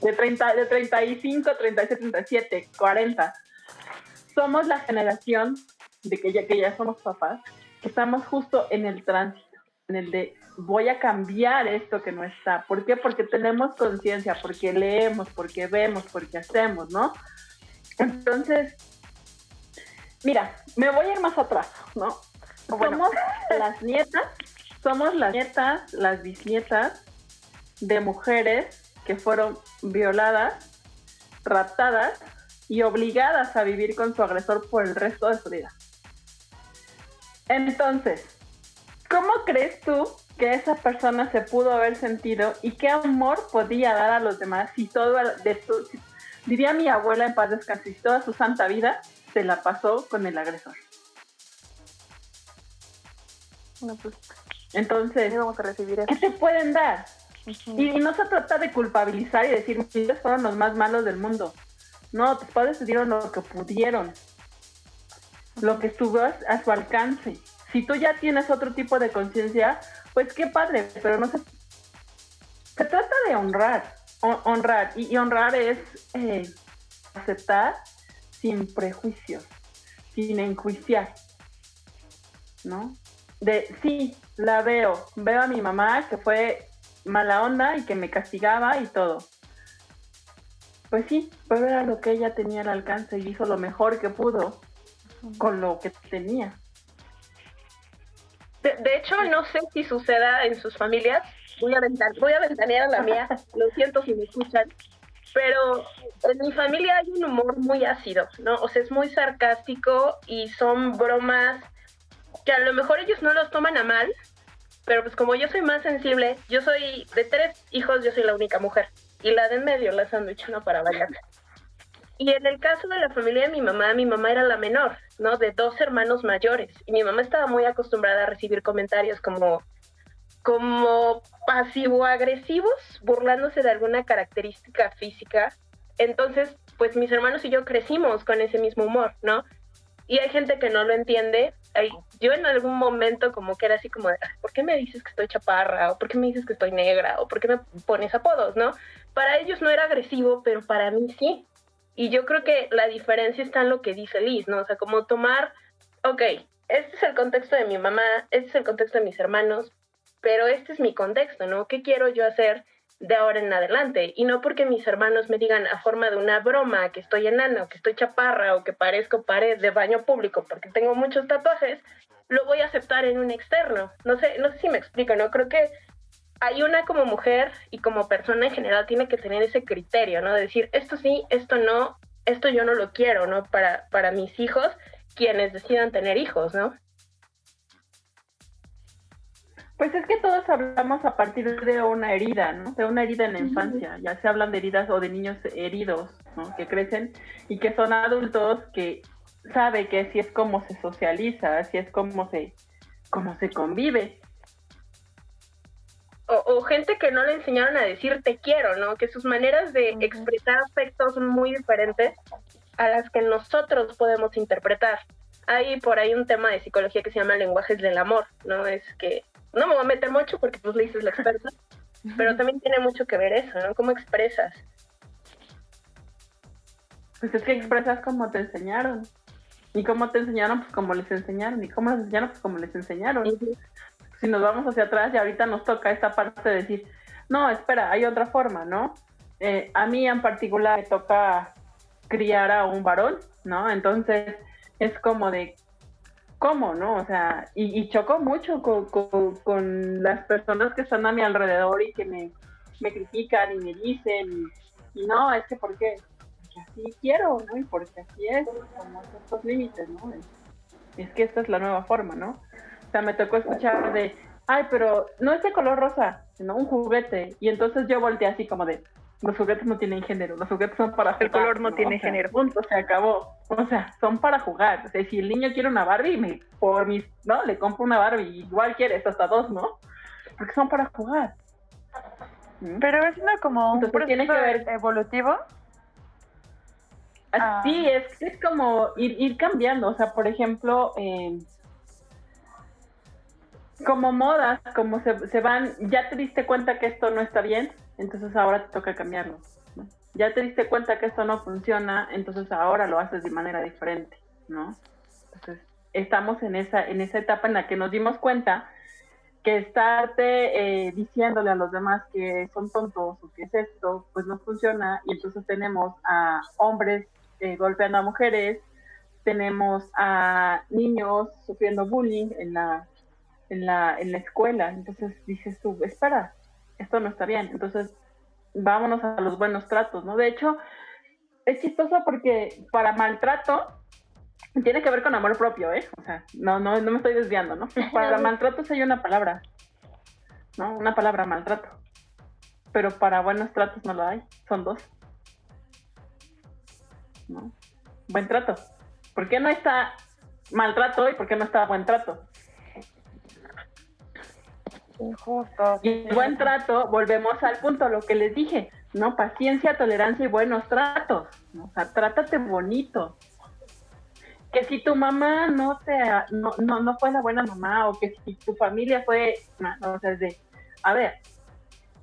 de, 30, de 35, 37, 37, 40. Somos la generación de que ya, que ya somos papás, que estamos justo en el tránsito, en el de voy a cambiar esto que no está. ¿Por qué? Porque tenemos conciencia, porque leemos, porque vemos, porque hacemos, ¿no? Entonces, mira, me voy a ir más atrás, ¿no? Somos las nietas, somos las nietas, las bisnietas de mujeres que fueron violadas, raptadas y obligadas a vivir con su agresor por el resto de su vida. Entonces, ¿cómo crees tú que esa persona se pudo haber sentido y qué amor podía dar a los demás si todo de diría mi abuela en paz descanse, si toda su santa vida se la pasó con el agresor? no, pues, Entonces, sí vamos a recibir eso. ¿qué te pueden dar? Y, y no se trata de culpabilizar y decir, ustedes fueron los más malos del mundo. No, tus padres te dieron lo que pudieron, lo que estuvo a, su alcance. Si tú ya tienes otro tipo de conciencia, pues qué padre, pero no se... Se trata de honrar, hon- honrar, y, y honrar es eh, aceptar sin prejuicios, sin enjuiciar, ¿no? De, sí, la veo, veo a mi mamá que fue mala onda y que me castigaba y todo. Pues sí, pero era lo que ella tenía al alcance y hizo lo mejor que pudo con lo que tenía. De, de hecho, no sé si suceda en sus familias. Voy a, ventan- voy a ventanear a la mía. Lo siento si me escuchan. Pero en mi familia hay un humor muy ácido, ¿no? O sea, es muy sarcástico y son bromas que a lo mejor ellos no los toman a mal, pero pues como yo soy más sensible, yo soy de tres hijos, yo soy la única mujer. Y la de en medio, la sandwichona para bailar. Y en el caso de la familia de mi mamá, mi mamá era la menor, ¿no? De dos hermanos mayores. Y mi mamá estaba muy acostumbrada a recibir comentarios como, como pasivo-agresivos, burlándose de alguna característica física. Entonces, pues mis hermanos y yo crecimos con ese mismo humor, ¿no? Y hay gente que no lo entiende. Yo en algún momento como que era así como de, "Ah, ¿por qué me dices que estoy chaparra? ¿O por qué me dices que estoy negra? ¿O por qué me pones apodos, no? Para ellos no era agresivo, pero para mí sí. Y yo creo que la diferencia está en lo que dice Liz, ¿no? O sea, como tomar, ok, este es el contexto de mi mamá, este es el contexto de mis hermanos, pero este es mi contexto, ¿no? ¿Qué quiero yo hacer de ahora en adelante? Y no porque mis hermanos me digan a forma de una broma que estoy enana o que estoy chaparra o que parezco pared de baño público porque tengo muchos tatuajes, lo voy a aceptar en un externo. No sé, no sé si me explico, ¿no? Creo que hay una como mujer y como persona en general tiene que tener ese criterio, ¿no? De decir, esto sí, esto no, esto yo no lo quiero, ¿no? Para, para mis hijos, quienes decidan tener hijos, ¿no? Pues es que todos hablamos a partir de una herida, ¿no? De una herida en la infancia. Ya se hablan de heridas o de niños heridos, ¿no? Que crecen y que son adultos que sabe que así es como se socializa, así es como se, como se convive. O, o gente que no le enseñaron a decir te quiero, ¿no? Que sus maneras de expresar afecto son muy diferentes a las que nosotros podemos interpretar. hay por ahí un tema de psicología que se llama lenguajes del amor, ¿no? Es que no me voy a meter mucho porque pues le dices la experta, pero también tiene mucho que ver eso, ¿no? ¿Cómo expresas? Pues es que expresas como te enseñaron. Y cómo te enseñaron, pues como les enseñaron. Y cómo les enseñaron, pues como les enseñaron. Si nos vamos hacia atrás y ahorita nos toca esta parte de decir, no, espera, hay otra forma, ¿no? Eh, a mí en particular me toca criar a un varón, ¿no? Entonces es como de, ¿cómo, no? O sea, y, y choco mucho con, con, las personas que están a mi alrededor y que me, me critican y me dicen, y, no, es que ¿por qué? Porque así quiero, ¿no? Y porque así es, como estos límites, ¿no? Es, es que esta es la nueva forma, ¿no? O sea, me tocó escuchar de, ay, pero no es de color rosa, sino un juguete. Y entonces yo volteé así como de, los juguetes no tienen género, los juguetes son para jugar. El color no, ¿no? tiene O sea, género. Punto, se acabó. O sea, son para jugar. O sea, si el niño quiere una Barbie, me, por mis, ¿no? Le compro una Barbie, igual quieres hasta dos, ¿no? Porque son para jugar. ¿Mm? Pero es una como un Entonces, proceso que ver- evolutivo. Ah. Así es, es como ir, ir cambiando. O sea, por ejemplo, eh, como modas, como se, se van, ya te diste cuenta que esto no está bien, entonces ahora te toca cambiarlo. Ya te diste cuenta que esto no funciona, entonces ahora lo haces de manera diferente, ¿no? Entonces, estamos en esa, en esa etapa en la que nos dimos cuenta que estarte eh, diciéndole a los demás que son tontos o que es esto, pues no funciona y entonces tenemos a hombres eh, golpeando a mujeres, tenemos a niños sufriendo bullying en la, en la, en la escuela, entonces dices tú, espera, esto no está bien, entonces vámonos a los buenos tratos, ¿no? De hecho, es chistoso porque para maltrato tiene que ver con amor propio, ¿eh? O sea, no, no, no me estoy desviando, ¿no? Para maltrato sí hay una palabra, ¿no? Una palabra maltrato. Pero para buenos tratos no lo hay, son dos. ¿No? Buen trato. ¿Por qué no está maltrato y por qué no está buen trato? Injusto. Y buen trato, volvemos al punto, lo que les dije, ¿no? Paciencia, tolerancia y buenos tratos. ¿no? O sea, trátate bonito. Que si tu mamá no te no, no, no fue la buena mamá, o que si tu familia fue, no, o sea, es de, a ver,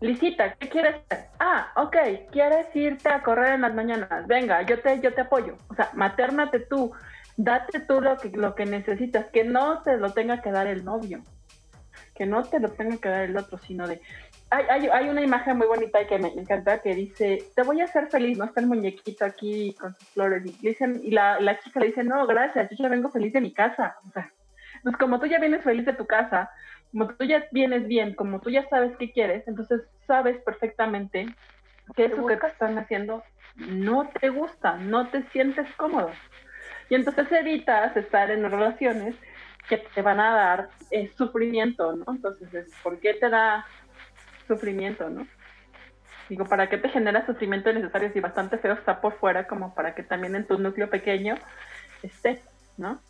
Lisita, ¿qué quieres hacer? Ah, ok, quieres irte a correr en las mañanas. Venga, yo te, yo te apoyo. O sea, maternate tú, date tú lo que, lo que necesitas, que no te lo tenga que dar el novio que no te lo tenga que dar el otro, sino de... Hay, hay, hay una imagen muy bonita que me encanta que dice, te voy a hacer feliz, ¿no? Está el muñequito aquí con sus flores y, dicen, y la, la chica le dice, no, gracias, yo ya vengo feliz de mi casa. O sea, pues como tú ya vienes feliz de tu casa, como tú ya vienes bien, como tú ya sabes qué quieres, entonces sabes perfectamente que eso que te están haciendo no te gusta, no te sientes cómodo. Y entonces evitas estar en relaciones que te van a dar eh, sufrimiento, ¿no? Entonces, es, ¿por qué te da sufrimiento, no? Digo, ¿para qué te genera sufrimiento necesario si bastante feo está por fuera como para que también en tu núcleo pequeño esté, ¿no?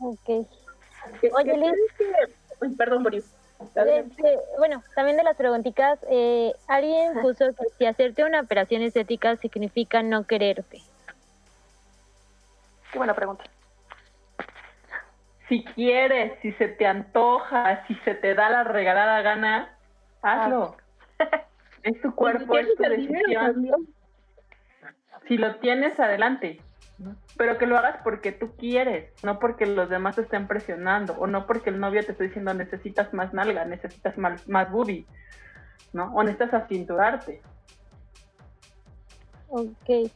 Ok. Oye, Liz, Uy, perdón, Boris. este, bueno, también de las preguntitas, eh, alguien puso que si hacerte una operación estética significa no quererte. Qué buena pregunta. Si quieres, si se te antoja, si se te da la regalada gana, hazlo. Es tu cuerpo, es tu decisión. Si lo tienes, adelante. Pero que lo hagas porque tú quieres, no porque los demás te estén presionando, o no porque el novio te esté diciendo necesitas más nalga, necesitas más, más booby, ¿no? O necesitas acinturarte.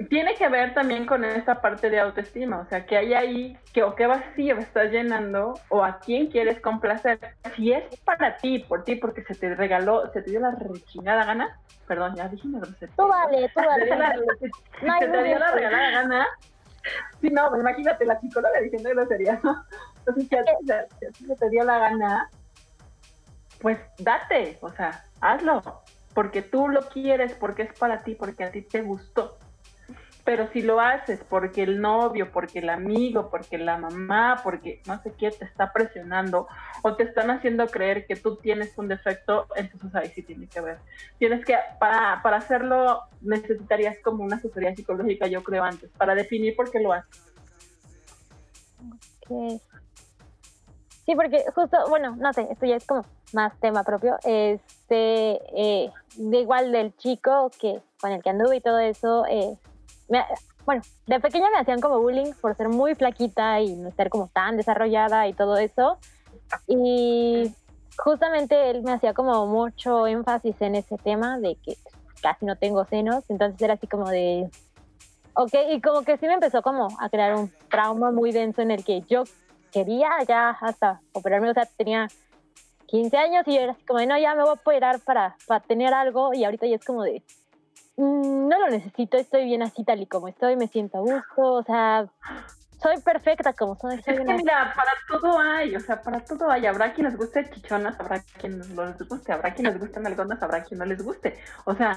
Tiene que ver también con esta parte de autoestima, o sea, que hay ahí, que o qué vacío estás llenando, o a quién quieres complacer. Si es para ti, por ti, porque se te regaló, se te dio la rechingada gana, perdón, ya dije una grosería. Tú vale, tú Se te vale. No se te dio la regalada gana, sí, no, pues imagínate la psicóloga diciendo grosería, ¿no? Entonces, si a ti si a ti se te dio la gana, pues date, o sea, hazlo, porque tú lo quieres, porque es para ti, porque a ti te gustó. Pero si lo haces porque el novio, porque el amigo, porque la mamá, porque no sé qué te está presionando o te están haciendo creer que tú tienes un defecto, entonces ahí sí tiene que ver. Tienes que, para, para hacerlo, necesitarías como una asesoría psicológica, yo creo, antes, para definir por qué lo haces. Sí, porque justo, bueno, no sé, esto ya es como más tema propio. Este, eh, de igual del chico que con el que anduve y todo eso, eh, bueno, de pequeña me hacían como bullying por ser muy flaquita y no estar como tan desarrollada y todo eso. Y justamente él me hacía como mucho énfasis en ese tema de que casi no tengo senos, entonces era así como de, ok, y como que sí me empezó como a crear un trauma muy denso en el que yo quería ya hasta operarme, o sea, tenía 15 años y era así como de, no, ya me voy a operar para, para tener algo y ahorita ya es como de, "Mm, no lo necesito, estoy bien así tal y como estoy, me siento a gusto, o sea, soy perfecta como soy. soy Es que una- mira, para todo hay, o sea, para todo hay. Habrá quien les guste chichonas, habrá quien no les guste, habrá quien les guste algonas, habrá quien no les guste. O sea,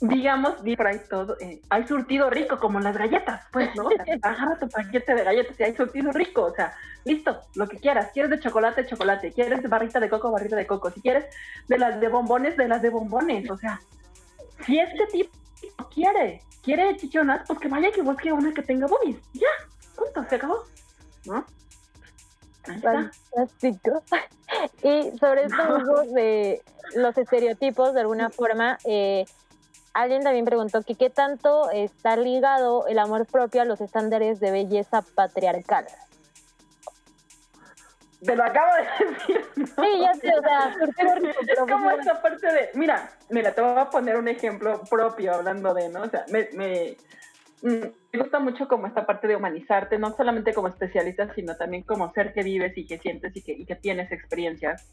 digamos, di ahí todo, eh, hay surtido rico, como las galletas, pues, ¿no? O sea, agarra tu paquete de galletas y hay surtido rico, o sea, listo, lo que quieras. ¿Quieres de chocolate, chocolate? ¿Quieres de barrita de coco, barrita de coco? Si quieres de las de bombones, de las de bombones, o sea, si este tipo quiere, quiere chichonas, pues que vaya y que busque una que tenga boobies, ya, punto, se acabó, ¿no? Fantástico. Y sobre esto de los estereotipos, de alguna forma, eh, alguien también preguntó que qué tanto está ligado el amor propio a los estándares de belleza patriarcal. Te lo acabo de decir. ¿no? Sí, ya sé, o sea, Es como esta parte de, mira, mira, te voy a poner un ejemplo propio hablando de, ¿no? O sea, me, me, mm, me gusta mucho como esta parte de humanizarte, no solamente como especialista, sino también como ser que vives y que sientes y que, y que tienes experiencias.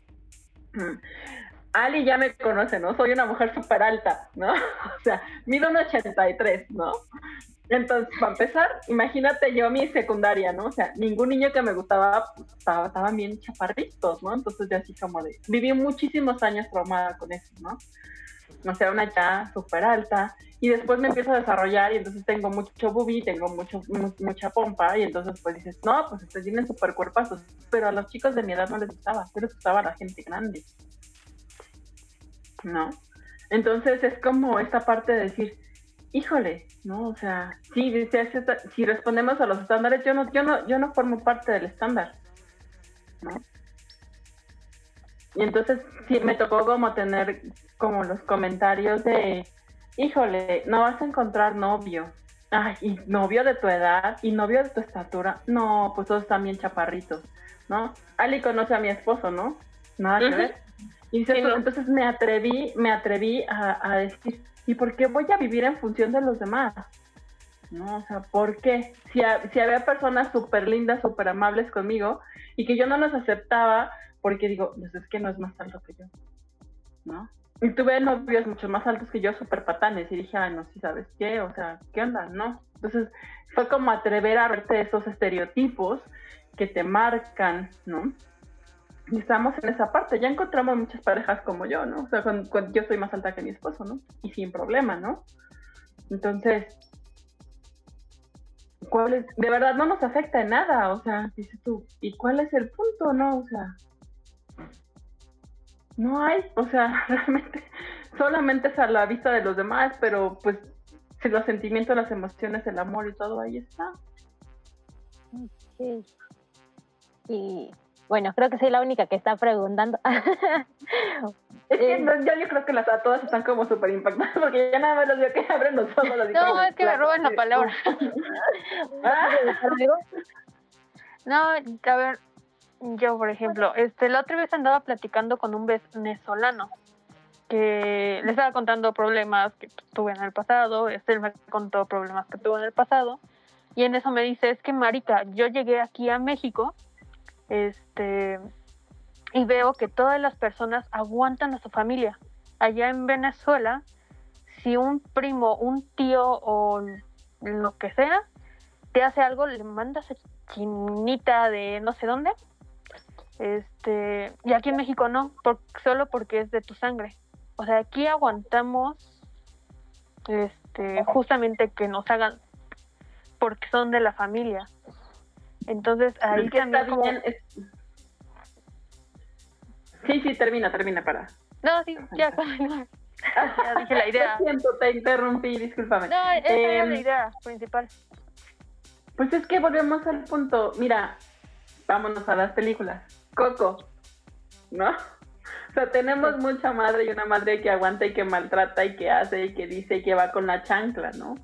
Ali ya me conoce, ¿no? Soy una mujer súper alta, ¿no? O sea, mido un 83, ¿no? Entonces, para empezar, imagínate yo mi secundaria, ¿no? O sea, ningún niño que me gustaba pues, estaba, estaban bien chaparritos, ¿no? Entonces, yo así como de, viví muchísimos años traumada con eso, ¿no? O sea, una ya súper alta. Y después me empiezo a desarrollar y entonces tengo mucho boobie, tengo mucho, mu- mucha pompa y entonces pues dices, no, pues ustedes tienen súper cuerpazos. Pero a los chicos de mi edad no les gustaba, pero les gustaba a la gente grande. ¿No? Entonces es como esta parte de decir, híjole, ¿no? O sea, sí, esta- si respondemos a los estándares, yo no, yo no, yo no formo parte del estándar, ¿no? Y entonces sí me tocó como tener como los comentarios de, híjole, no vas a encontrar novio. Ay, y novio de tu edad y novio de tu estatura. No, pues todos están bien chaparritos, ¿no? Ali conoce a mi esposo, ¿no? Nada que ver. Y dice, Sí, "Pues, no. entonces me atreví, me atreví a, a decir, ¿y por qué voy a vivir en función de los demás? ¿No? O sea, ¿por qué? Si, si había personas súper lindas, súper amables conmigo y que yo no las aceptaba porque digo, pues es que no es más alto que yo, ¿no? Y tuve novios mucho más altos que yo, súper patanes, y dije, ay, no, sí, ¿sabes qué? O sea, ¿qué onda? No. Entonces, fue como atrever a verte esos estereotipos que te marcan, ¿no? Estamos en esa parte. Ya encontramos muchas parejas como yo, ¿no? O sea, con- con- yo soy más alta que mi esposo, ¿no? Y sin problema, ¿no? Entonces, ¿cuál es? De verdad no nos afecta en nada, o sea, dices tú, ¿y cuál es el punto, no? O sea, no hay, o sea, realmente solamente es a la vista de los demás, pero pues si los sentimientos, las emociones, el amor y todo ahí está. Sí. Y bueno, creo que soy la única que está preguntando. Es que Eh. no, yo, yo creo que las a todas están como súper impactadas porque ya nada más los veo que abren los ojos. como No, es que me roban la palabra. Ah, No, a ver, yo por ejemplo, este, la otra vez andaba platicando con un venezolano que le estaba contando problemas que tuve en el pasado, este él me contó problemas que tuvo en el pasado, y en eso me dice, es que marica, yo llegué aquí a México, este, y veo que todas las personas aguantan a su familia. Allá en Venezuela, si un primo, un tío o lo que sea, te hace algo, le mandas a chinita de no sé dónde. Este, y aquí en México no, por- solo porque es de tu sangre. O sea, aquí aguantamos este justamente que nos hagan porque son de la familia. Entonces ahí es que está también como- bien. es- Sí, sí, termina, termina, para. No, sí, ya, ya dije la idea. Lo siento, te interrumpí, discúlpame. No, esa era Em, la idea principal. Pues es que volvemos al punto, mira, vámonos a las películas. Coco, ¿no? O sea, tenemos mucha madre y una madre que aguanta y que maltrata y que hace y que dice y que va con la chancla, ¿no?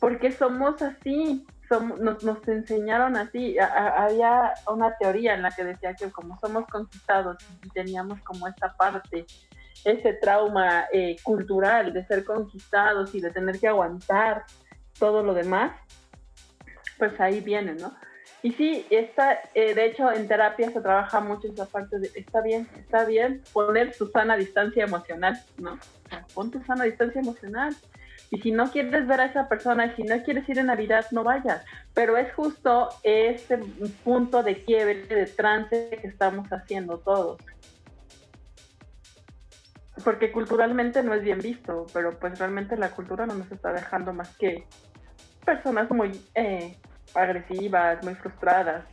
Porque somos así, nos, nos enseñaron así. había una teoría en la que decía que como somos conquistados y teníamos como esta parte, ese trauma eh, cultural de ser conquistados y de tener que aguantar todo lo demás, pues ahí viene, ¿no? Y sí, está, eh, de hecho en terapia se trabaja mucho esa parte de, está bien, está bien poner tu sana distancia emocional, ¿no? pon tu sana distancia emocional. Y si no quieres ver a esa persona, y si no quieres ir en Navidad, no vayas. Pero es justo ese punto de quiebre, de trance que estamos haciendo todos. Porque culturalmente no es bien visto, pero pues realmente la cultura no nos está dejando más que personas muy eh, agresivas, muy frustradas.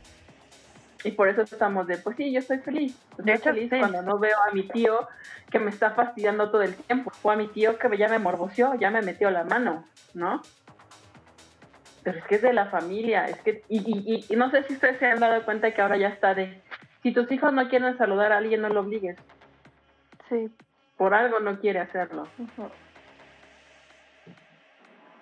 Y por eso estamos de, pues sí, yo estoy feliz. Estoy hecho, feliz cuando no veo a mi tío que me está fastidiando todo el tiempo, o a mi tío que ya me morboció, ya me metió la mano, ¿no? Pero es que es de la familia, es que, y, y, y, no sé si ustedes se han dado cuenta que ahora ya está de, si tus hijos no quieren saludar a alguien, no lo obligues. Sí. Por algo no quiere hacerlo.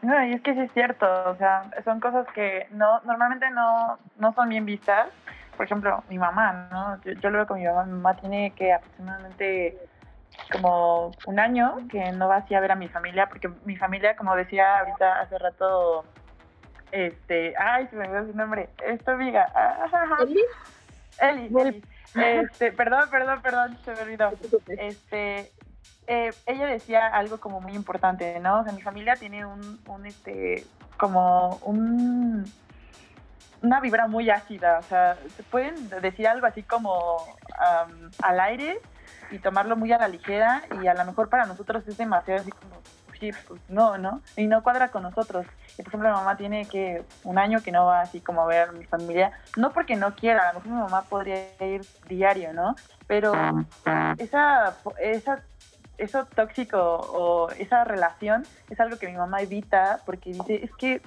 No, y es que sí es cierto, o sea, son cosas que no normalmente no, no son bien vistas. Por ejemplo, mi mamá, ¿no? Yo, lo veo con mi mamá, mi mamá tiene que aproximadamente como un año que no va así a ver a mi familia, porque mi familia, como decía ahorita hace rato, este, ay, se me olvidó su nombre, esto amiga, Eli, Eli, Eli. Este, perdón, perdón, perdón, se me olvidó. Este, eh, ella decía algo como muy importante, ¿no? O sea, mi familia tiene un, un este, como un, una vibra muy ácida, o sea, se pueden decir algo así como al aire y tomarlo muy a la ligera y a lo mejor para nosotros es demasiado así como, sí, pues no, ¿no? Y no cuadra con nosotros. Y por ejemplo, mi mamá tiene que un año que no va así como a ver a mi familia, no porque no quiera, a lo mejor mi mamá podría ir diario, ¿no? Pero esa, esa eso tóxico o esa relación es algo que mi mamá evita porque dice, es que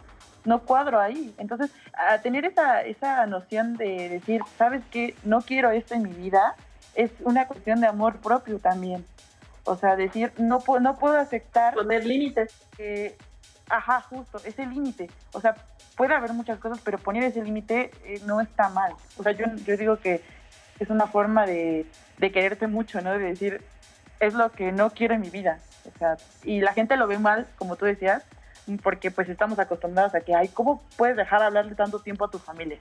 no cuadro ahí. Entonces, a tener esa, esa noción de decir, ¿sabes qué? No quiero esto en mi vida, es una cuestión de amor propio también. O sea, decir, no, puedo, no puedo aceptar... Poner límites. ajá, justo, ese límite. O sea, puede haber muchas cosas, pero poner ese límite eh, no está mal. O sea, yo, yo digo que es una forma de, de quererte mucho, ¿no? De decir, es lo que no quiero en mi vida. O sea, y la gente lo ve mal, como tú decías, porque pues estamos acostumbrados a que, ay, ¿cómo puedes dejar de hablarle tanto tiempo a tu familia?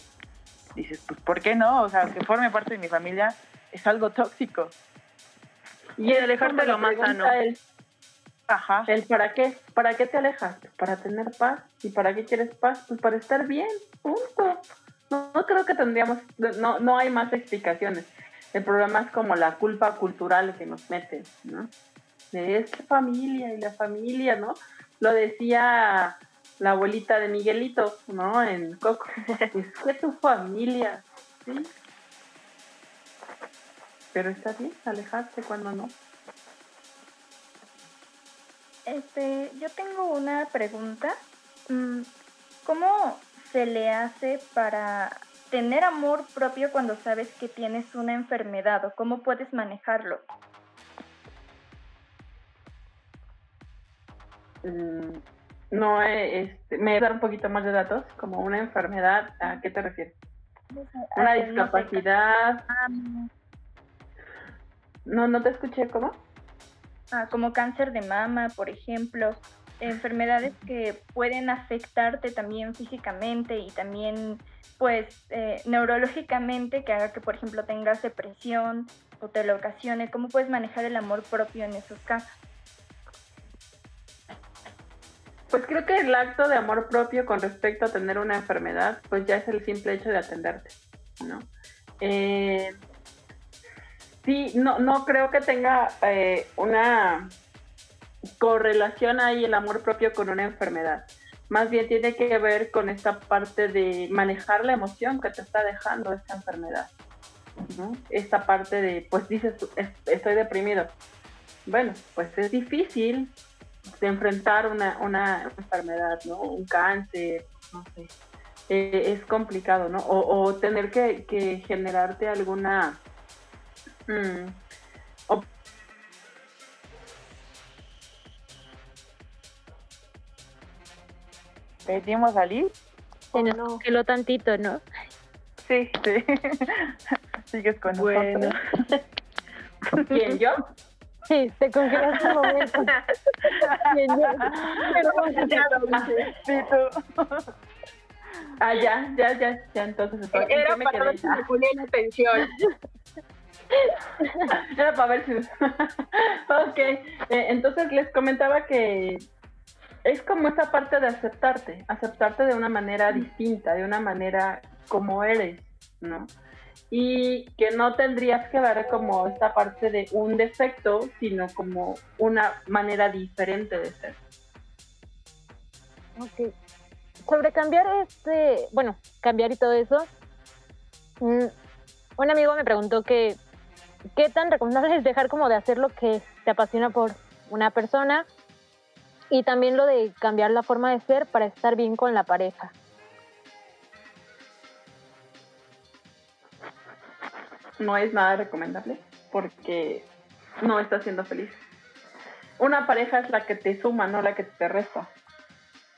Dices, pues, ¿por qué no? O sea, que forme parte de mi familia es algo tóxico. Y el alejarte lo más sano. Ajá. El para qué, para qué te alejas, para tener paz. ¿Y para qué quieres paz? Pues para estar bien, punto. No, no creo que tendríamos, no, no hay más explicaciones. El problema es como la culpa cultural que nos meten, ¿no? De esta familia y la familia, ¿no? Lo decía la abuelita de Miguelito, ¿no? En Coco. Es que tu familia, ¿sí? Pero está bien alejarse cuando no. Este, yo tengo una pregunta. Mm, ¿Cómo se le hace para tener amor propio cuando sabes que tienes una enfermedad o cómo puedes manejarlo? No, eh, este, me voy a dar un poquito más de datos, como una enfermedad, ¿a qué te refieres? Una discapacidad. No, no te escuché, ¿cómo? Ah, como cáncer de mama, por ejemplo, enfermedades que pueden afectarte también físicamente y también pues eh, neurológicamente que haga que por ejemplo tengas depresión o te lo ocasione, ¿cómo puedes manejar el amor propio en esos casos? Pues creo que el acto de amor propio con respecto a tener una enfermedad, pues ya es el simple hecho de atenderte, ¿no? Eh, sí, no, no creo que tenga eh, una correlación ahí el amor propio con una enfermedad. Más bien tiene que ver con esta parte de manejar la emoción que te está dejando esta enfermedad. Esta parte de, pues dices, estoy deprimido. Bueno, pues es difícil de enfrentar una, una enfermedad, ¿no? Un cáncer, no sé. Eh, es complicado, ¿no? O, o tener que, que, generarte alguna... Mm, Pedimos a Liz. Se nos congeló tantito, ¿no? Sí, sí. Sigues con Bueno. nosotros. ¿Quién, yo? Sí, te congelaste un momento. Pero. Ah, ya, ya, ya, ya, entonces. ¿en qué Era para ver si me ponían atención. Era para ver si. ok, eh, entonces les comentaba que es como esa parte de aceptarte, aceptarte de una manera distinta, de una manera como eres, ¿no? Y que no tendrías que ver como esta parte de un defecto, sino como una manera diferente de ser. Ok. Sobre cambiar este, bueno, cambiar y todo eso, mm, un amigo me preguntó que qué tan recomendable es dejar como de hacer lo que te apasiona por una persona y también lo de cambiar la forma de ser para estar bien con la pareja. No es nada recomendable porque no estás siendo feliz. Una pareja es la que te suma, no la que te resta.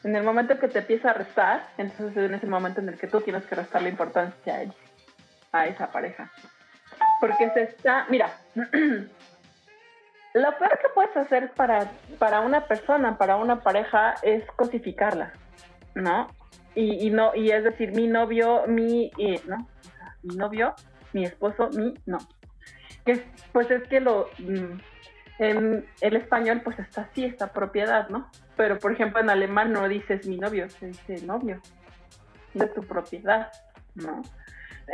En el momento que te empieza a restar, entonces es ese momento en el que tú tienes que restar la importancia a esa pareja. Porque se está, mira, lo peor que puedes hacer para, para una persona, para una pareja, es cosificarla, ¿no? Y, y no, y es decir, mi novio, mi, eh, ¿no? Mi novio, mi esposo, mi, no. Pues es que lo, mm, en el español pues está así, esta propiedad, ¿no? Pero por ejemplo en alemán no dices mi novio, se dice novio, de tu propiedad, ¿no?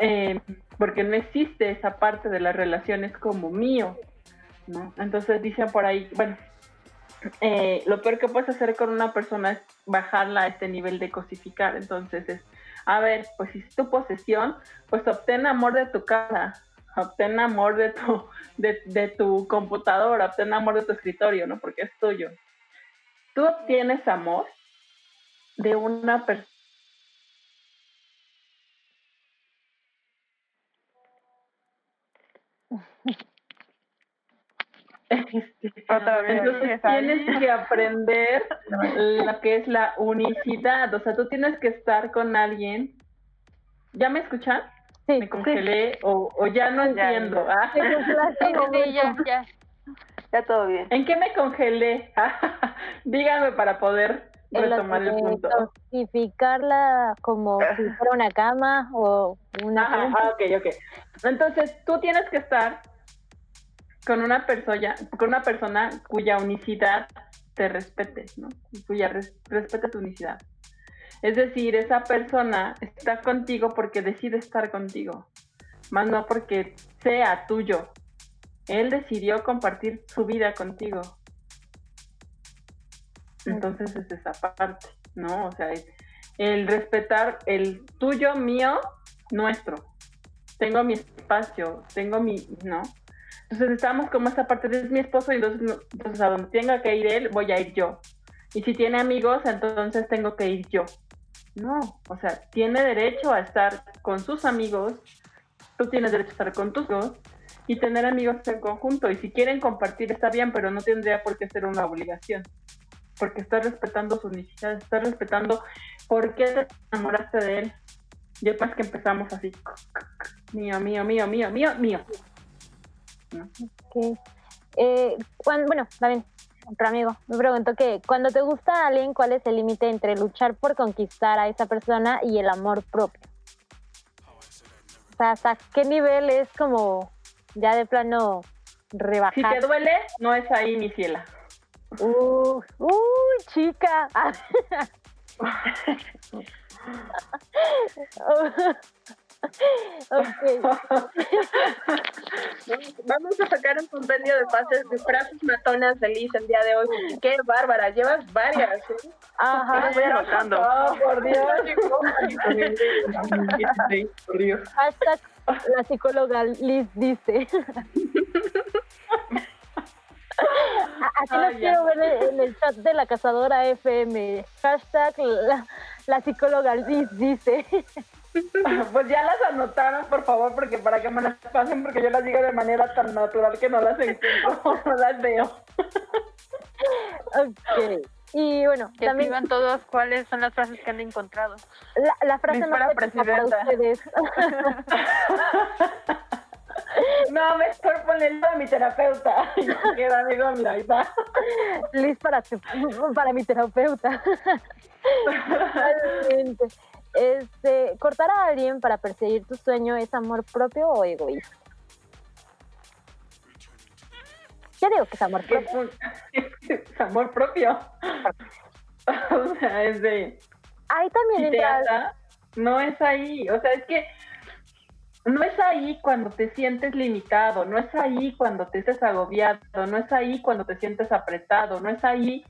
Eh, porque no existe esa parte de las relaciones como mío, ¿no? Entonces dicen por ahí, bueno, eh, lo peor que puedes hacer con una persona es bajarla a este nivel de cosificar, entonces es, a ver, pues si es tu posesión, pues obtén amor de tu casa, obtén amor de tu, de, tu computadora, obtén amor de tu escritorio, ¿no? Porque es tuyo. Tú obtienes amor de una persona. Otra vez, Entonces tienes que aprender lo que es la unicidad. O sea, tú tienes que estar con alguien. ¿Ya me escuchan? Sí, Me congelé o, o ya no Ya, entiendo. ya. Ah. Sí, momento. ya, ya. Ya todo bien. ¿En qué me congelé? Dígame para poder En lo retomar el punto. Dosificarla como si fuera una cama o una Ajá, ah, ok, ok. Entonces, tú tienes que estar con una persona, con una persona cuya unicidad te respete, ¿no? Cuya res- respete tu unicidad. Es decir, esa persona está contigo porque decide estar contigo, más no porque sea tuyo. Él decidió compartir su vida contigo. Entonces es esa parte, ¿no? O sea, el respetar el tuyo, mío, nuestro. Tengo mi espacio, tengo mi, ¿no? Entonces estamos como esa parte de mi esposo y entonces, entonces a donde tenga que ir él, voy a ir yo. Y si tiene amigos, entonces tengo que ir yo. No, o sea, tiene derecho a estar con sus amigos, tú tienes derecho a estar con tus amigos y tener amigos en conjunto. Y si quieren compartir está bien, pero no tendría por qué ser una obligación. Porque estás respetando sus necesidades, estás respetando por qué te enamoraste de él. Y es más que empezamos así. Mío, mío, mío, mío, mío, mío. ¿No? Ok. Eh, bueno, también, otro amigo me preguntó que cuando te gusta a alguien, ¿cuál es el límite entre luchar por conquistar a esa persona y el amor propio? O sea, ¿hasta qué nivel es como ya de plano Si rebajar? te duele, no es ahí, mi ciela. Uh, uy, chica. Vamos a sacar un compendio de frases, de frases matonas de Liz el día de hoy. Qué bárbara, llevas varias. ¿eh? Ajá. Estoy anotando. Oh, por Dios. por Dios. Hashtag la psicóloga Liz dice. Así los Ah, ya. quiero ver en el chat de la cazadora FM. Hashtag la, la psicóloga Liz dice. Pues ya las anotaron, por favor, porque para que me las pasen, porque yo las digo de manera tan natural que no las encuentro, no las veo. Ok. Y bueno, Que también escriban todos cuáles son las frases que han encontrado. la, la frase más para épica para presidenta. ustedes. No, mejor ponle el a mi terapeuta. Queda, amigo, mira, ahí está. Liz para, tu- para mi terapeuta. Este, cortar a alguien para perseguir tu sueño es amor propio o egoísta. Yo digo que es amor propio. es, es amor propio. O sea, es de. Ahí también si te entra ata, no es ahí. O sea, es que no es ahí cuando te sientes limitado, no es ahí cuando te sientes agobiado, no es ahí cuando te sientes apretado, no es ahí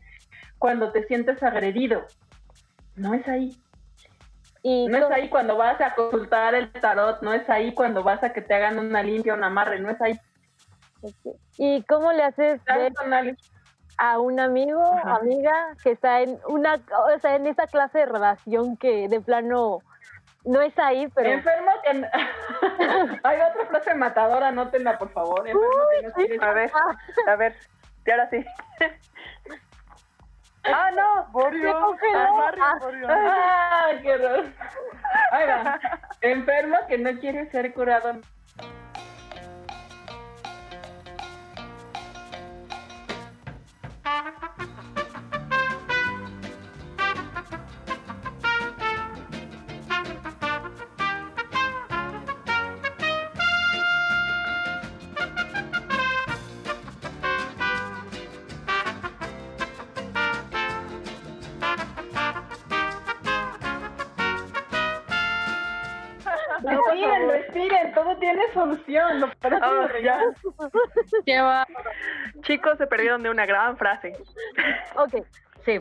cuando te sientes agredido. No es ahí. Y No es ahí cuando vas a consultar el tarot, no es ahí cuando vas a que te hagan una limpia, un amarre, no es ahí. ¿Y cómo le haces a un amigo, Ajá. amiga, que está en una, o sea, en esa clase de relación que de plano no es ahí, pero Enfermo que... Hay otra frase matadora, anótenla, por favor. Enfermo que no A ver, a ver. Y ahora sí. Ah, no. Borio. Se Ah. Borio. ¡Ah, qué horror! Ahí va. Enfermo que no quiere ser curado. Ya. Lleva Chicos, se perdieron de una gran frase. Ok, sí.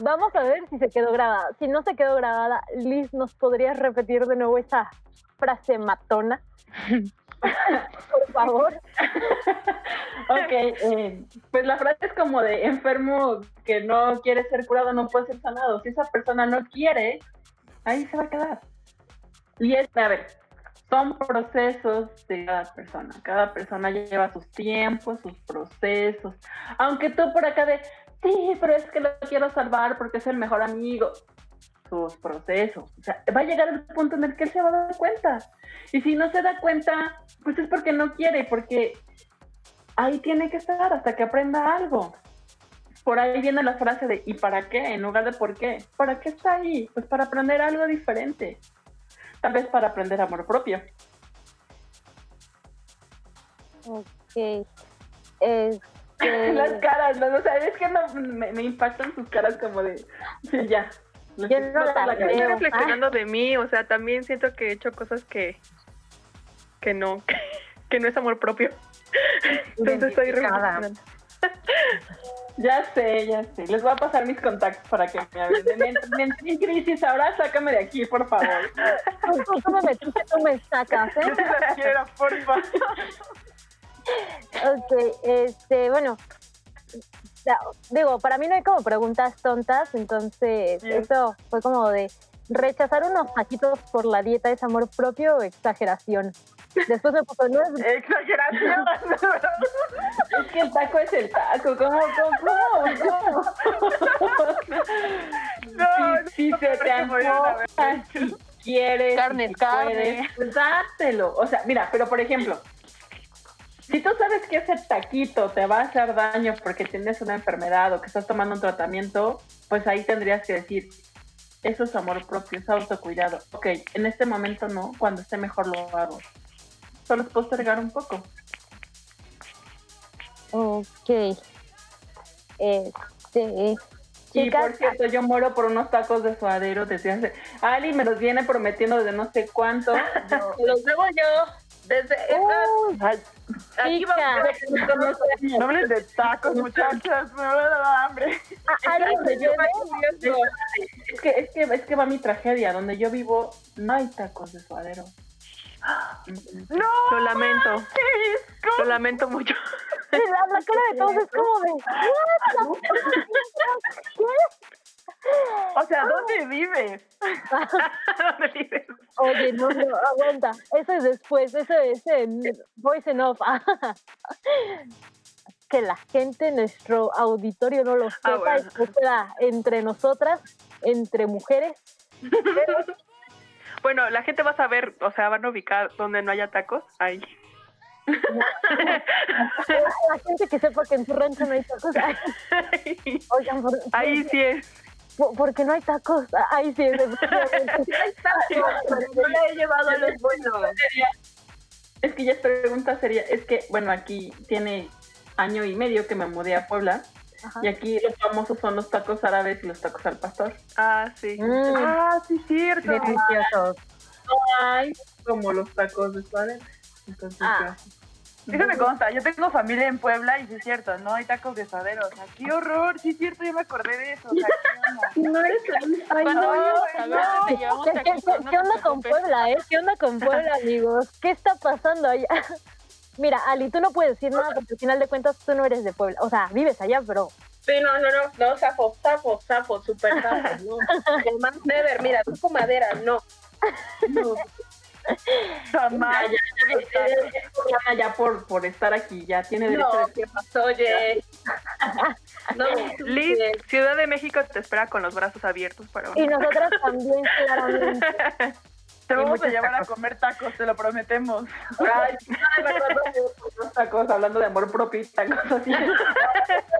Vamos a ver si se quedó grabada. Si no se quedó grabada, Liz, ¿nos podrías repetir de nuevo esa frase matona? Por favor. Ok, eh, pues la frase es como de enfermo que no quiere ser curado, no puede ser sanado. Si esa persona no quiere, ahí se va a quedar. Y es, a ver, son procesos de cada persona. Cada persona lleva sus tiempos, sus procesos. Aunque tú por acá de, sí, pero es que lo quiero salvar porque es el mejor amigo. Sus procesos. O sea, va a llegar el punto en el que él se va a dar cuenta. Y si no se da cuenta, pues es porque no quiere, porque ahí tiene que estar hasta que aprenda algo. Por ahí viene la frase de ¿y para qué? en lugar de ¿por qué? ¿Para qué está ahí? Pues para aprender algo diferente. Tal vez para aprender amor propio. Ok. Este, Las caras, ¿no? o sea, es que no, me, me impactan sus caras como de sí, ya. Yo no la cabeza. Estoy reflexionando de mí, o sea, también siento que he hecho cosas que que no, que no es amor propio. Entonces estoy reflexionando. Ya sé, ya sé. Les voy a pasar mis contactos para que me hablen. Entré en crisis, ahora sácame de aquí, por favor. tú, me metiste, tú me sacas, ¿eh? Yo sí las quiero, porfa. Ok, este, bueno, digo, para mí no hay como preguntas tontas, entonces Bien. eso fue como de rechazar unos taquitos por la dieta es amor propio o exageración. Después me puso, no es Exageración. Es que el taco es el taco. ¿Cómo, cómo, cómo? No, si, si se te antoja, si quieres, Carne si carne. puedes, pues dátelo. O sea, mira, pero por ejemplo, si tú sabes que ese taquito te va a hacer daño porque tienes una enfermedad o que estás tomando un tratamiento, pues ahí tendrías que decir, eso es amor propio, es autocuidado. Ok, en este momento no, cuando esté mejor lo hago. Solo es postergar un poco. Ok. Este, Y por cierto, yo muero por unos tacos de suadero desde hace... Ali me los viene prometiendo desde no sé cuánto. Los debo yo. Desde Ay, aquí vamos a no hables de tacos, muchachas, me va a dar hambre. a- alguien Donde me yo debe- vivo, es que, es que es que va mi tragedia. Donde yo vivo no hay tacos de suadero. No, lo lamento. Lo lamento mucho. La, la cara de todos es como de. "What the-" O sea, ¿dónde vives? ¿Dónde vives? Oye, no, no, aguanta. Eso es después, eso es en voice en off. que la gente en nuestro auditorio no lo sepa, bueno. y que sea entre nosotras, entre mujeres. Bueno, la gente va a saber, o sea, van a ubicar donde no haya tacos. Ahí. La gente que sepa que en su rancho no hay tacos. Oigan, por, Ahí sí es. Por- porque no hay tacos. Ahí sí es. No le he llevado a los buenos. Es que ya esta pregunta sería, es que, bueno, aquí tiene año y medio que me mudé a Puebla Ajá. y aquí los famosos son los tacos árabes y los tacos al pastor. Ah, sí. Mm, Ah, sí, cierto. Deliciosos. No hay como los tacos de suadero. Entonces, Ah. Eso me consta. Yo tengo familia en Puebla y sí es cierto, no hay tacos de suadero. O sea, qué horror. Sí es cierto, yo me acordé de eso. O sea, qué onda. No eres la misma. Cuando no, no. ver si te llevamos ¿Qué, qué- taquitos, qué- no qué onda con. Puebla, eh? ¿Qué onda con Puebla, amigos? ¿Qué está pasando allá? Mira, Ali, tú no puedes decir nada porque al final de cuentas tú no eres de Puebla. O sea, vives allá, pero Sí, no, no, no, no, zafo, zafo, zafo, super zafo, no. Jamás, never, mira, toco madera, no. No, Jamás. Ya, ya, ya, ya, ya, ya por, por estar aquí, ya tiene derecho no, de ¿qué pasó, oye? No, Liz, Ciudad de México te espera con los brazos abiertos para y un... nosotras también, claramente. Te vamos a llevar a comer tacos, te lo prometemos. Ay, unos tacos, hablando de amor propio y tacos así.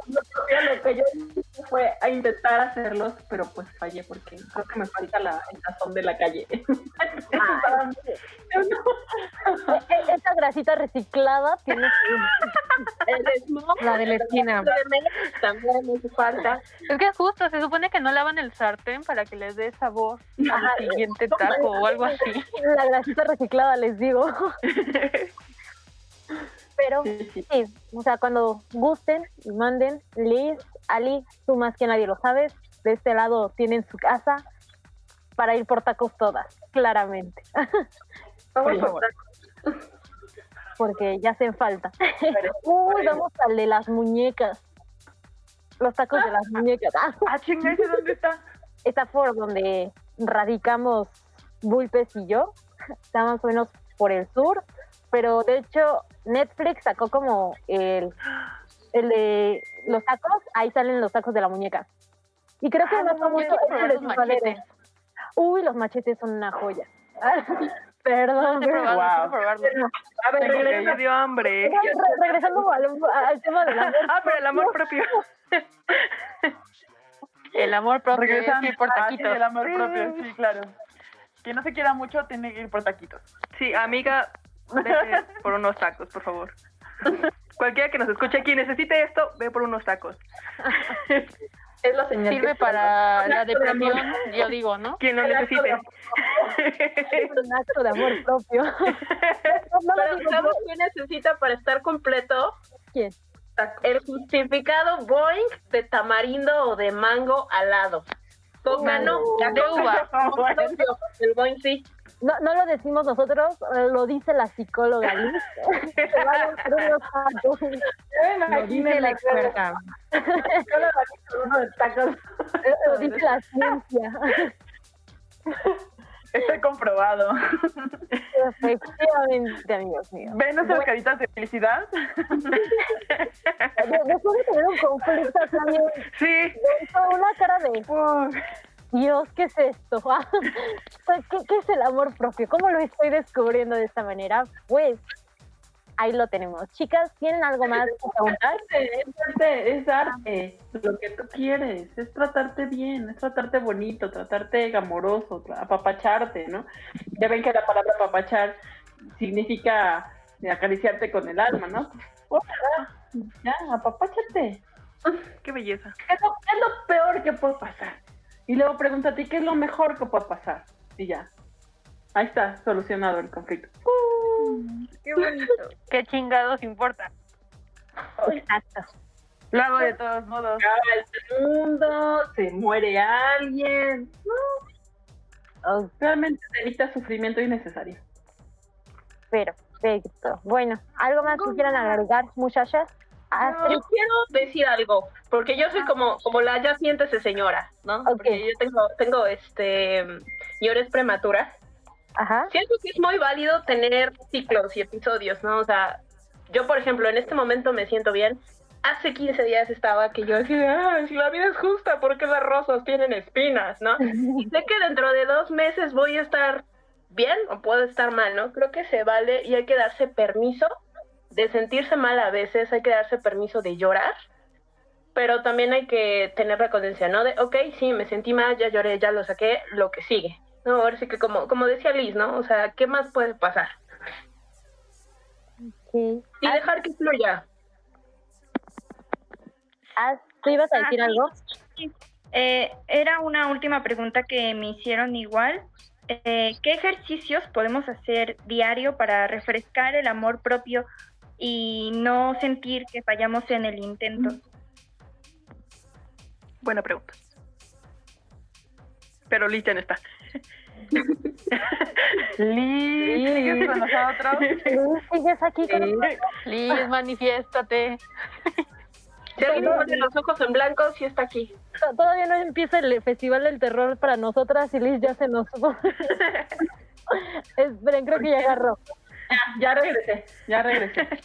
Lo que yo hice fue a intentar hacerlos, pero pues fallé porque creo que me falta la, el sazón de la calle. E- Esa grasita reciclada tiene el smog La de la esquina. también me falta. Es que justo, se supone que no lavan el sartén para que les dé sabor al siguiente taco o algo así. la grasita reciclada, les digo. Pero Sí, o sea, cuando gusten y manden, Liz, Ali, tú más que nadie lo sabes, de este lado tienen su casa para ir por tacos todas, claramente, Vamos Por por favor. porque ya hacen falta. Uy, vamos al de las muñecas. Los tacos de las muñecas. Ah, chinga, ¿ese dónde está? está por donde radicamos Bulpes y yo. Está más o menos por el sur. Pero de hecho, Netflix sacó como el, el de los tacos. Ahí salen los tacos de la muñeca. Y creo que Ah, no, de los machetes. Uy, los machetes son una joya. Perdón. Probado, Wow. A ver, dio hambre. Re- regresando al, al tema del amor. Ah, pero el amor propio. El amor propio es Regresando. por Ah, sí, taquitos. el amor propio, sí, claro. Quien no se quiera mucho tiene que ir por taquitos. Sí, amiga, vete por unos tacos, por favor. Cualquiera que nos escuche aquí necesite esto, ve por unos tacos. Es la señal Sirve que para la acto de amor. depresión, yo digo, ¿no? Quien lo El necesite. un acto de amor propio. No, Pero digo ¿sabes necesita para estar completo? ¿Quién? El justificado Boeing de tamarindo o de mango al no, la de coca uva. no, propio, El Boeing sí. No, no lo decimos nosotros, eh, lo dice la psicóloga Liz. Se dice la experta. Lo dice la ciencia. Estoy comprobado. Efectivamente, amigos míos. ¿Ven nuestras caritas de felicidad? De- Después de tener un conflicto también, Sí, una cara de Dios, ¿qué es esto? ¿Qué, ¿Qué es el amor propio? ¿Cómo lo estoy descubriendo de esta manera? Pues ahí lo tenemos. Chicas, ¿tienen algo más que preguntar? Es arte, es arte. Lo que tú quieres es tratarte bien, es tratarte bonito, tratarte amoroso, apapacharte, ¿no? Ya ven que la palabra apapachar significa acariciarte con el alma, ¿no? Hola, Ya, apapáchate. qué belleza. ¿Qué es, lo, es lo peor que puede pasar? Y luego pregúntate, ¿qué es lo mejor que puede pasar? Y ya. Ahí está, solucionado el conflicto. Qué bonito. Qué chingados importa. Exacto. Lo hago de todos modos. Acaba el mundo, se muere alguien. Oh, Realmente te evita sufrimiento innecesario. perfecto. Bueno, ¿algo más que quieran agregar, muchachas? Ah, Yo quiero decir algo, porque yo soy como, como la ya siéntese señora, ¿no? Porque yo tengo, tengo este llores prematuras. Ajá. Siento que es muy válido tener ciclos y episodios, ¿no? O sea, yo por ejemplo en este momento me siento bien. Hace 15 días estaba que yo decía, "Ay, si la vida es justa, ¿por qué las rosas tienen espinas, no? Y sé que dentro de dos meses voy a estar bien o puedo estar mal, ¿no? Creo que se vale y hay que darse permiso de sentirse mal a veces, hay que darse permiso de llorar, pero también hay que tener la conciencia, ¿no? De, ok, sí, me sentí mal, ya lloré, ya lo saqué, lo que sigue. No, ahora sí que como, como decía Liz, ¿no? O sea, ¿qué más puede pasar? Sí. Y dejar que fluya. Ah, ¿Tú ibas a decir Ah, algo? sí. Eh, era una última pregunta que me hicieron igual. Eh, ¿Qué ejercicios podemos hacer diario para refrescar el amor propio y no sentir que fallamos en el intento? Buena pregunta. Pero Liz ya no está. Liz, ¿sigues con nosotros? Liz, ¿Sigues aquí con nosotros? Liz, manifiéstate. Si alguien pone los ojos en blanco, sí está aquí. To- Todavía no empieza el Festival del Terror para nosotras y Liz ya se nos fue. Esperen, creo que ya agarró. Ya regresé, ya regresé.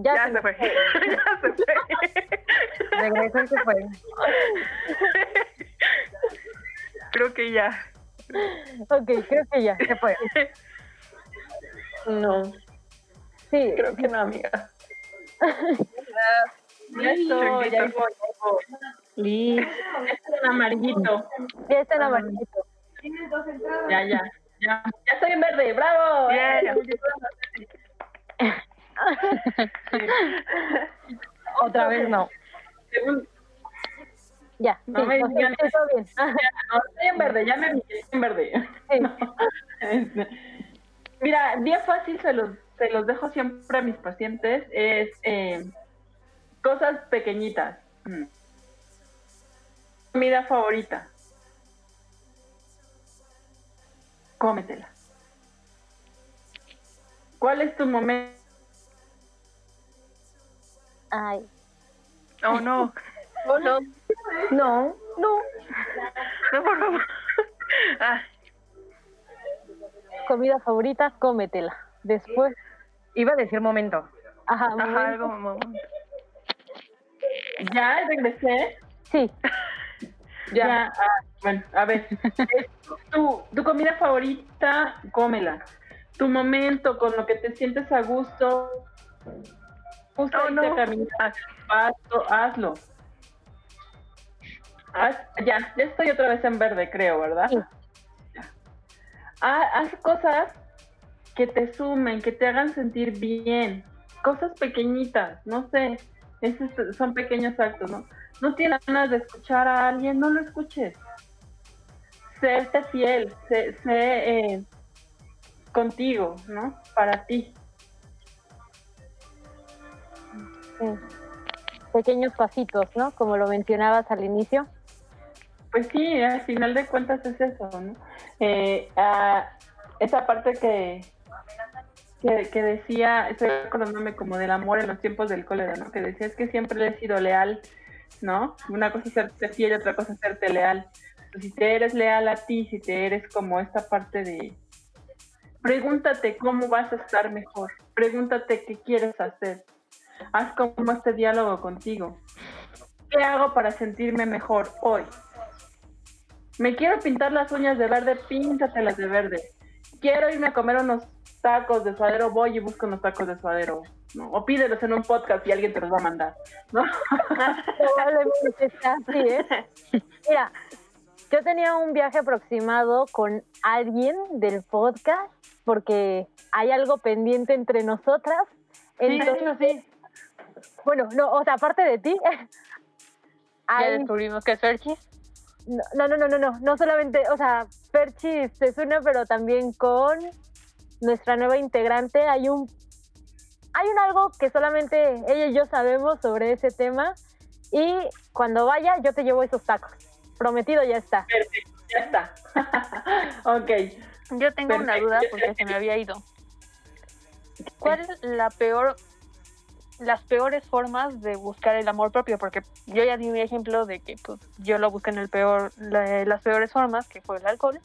Ya, Ya se se fue. ya se fue. Regresó y se fue. Creo que ya. Ok, creo que ya. Se fue. No, Sí, creo que no, amiga. Ya estoy, ya voy, ya voy. Liz. Este es un amarillito. Ya está en amarillito. Ya, ya, ya. Ya estoy en verde, bravo. Yeah. Otra vez no. Según- Ya, No sí, me ok, digan todo bien. No, estoy en verde, ya me vi, estoy en verde. Sí. No, este, Mira, bien fácil se los, se los dejo siempre a mis pacientes, es eh, cosas pequeñitas. Mm. Comida favorita. Cómetela. ¿Cuál es tu momento? Ay. Oh, no. Oh, no. No, no. No, por favor. Ah, Comida favorita, cómetela. Después, Iba a decir momento. ajá, ajá, momento. algo, momento. Ya regresé. Sí, Ya. ah, bueno, a ver. Tu, tu comida favorita, cómela. Tu momento con lo que te sientes a gusto. Justo Oh, no. caminar, paso, hazlo. Haz- ya, ya estoy otra vez en verde, creo, ¿verdad? Sí. Ah, haz cosas que te sumen, que te hagan sentir bien. Cosas pequeñitas, no sé. Esos son pequeños actos, ¿no? No tienes ganas de escuchar a alguien, no lo escuches. Serte fiel, sé, sé, eh, contigo, ¿no? Para ti. sí. Pequeños pasitos, ¿no? Como lo mencionabas al inicio. Pues sí, al final de cuentas es eso, ¿no? Eh, ah, esa parte que, que, que decía, estoy acordándome como del amor en los tiempos del cólera, ¿no? Que decía es que siempre le he sido leal, ¿no? Una cosa es serte fiel otra cosa es serte leal. Pues si te eres leal a ti, si te eres como esta parte de... Pregúntate cómo vas a estar mejor, pregúntate qué quieres hacer, haz como este diálogo contigo. ¿Qué hago para sentirme mejor hoy? Me quiero pintar las uñas de verde, píntatelas de verde. Quiero irme a comer unos tacos de suadero, voy y busco unos tacos de suadero. ¿no? O pídelos en un podcast y alguien te los va a mandar. ¿no? Probablemente sea así, ¿eh? Mira, yo tenía un viaje aproximado con alguien del podcast porque hay algo pendiente entre nosotras. Entonces, Bueno, no, o sea, aparte de ti, Ya descubrimos que es Ferchi. No, no, no, no, no, no solamente, o sea, Perchi se suena, pero también con nuestra nueva integrante hay un, hay un algo que solamente ella y yo sabemos sobre ese tema y cuando vaya yo te llevo esos tacos. Prometido ya está. Perfecto, ya está. ok. Yo tengo una duda porque se me había ido. ¿Cuál es la peor las peores formas de buscar el amor propio, porque yo ya di mi ejemplo de que pues, yo lo busqué en el peor, la- las peores formas, que fue el alcohol.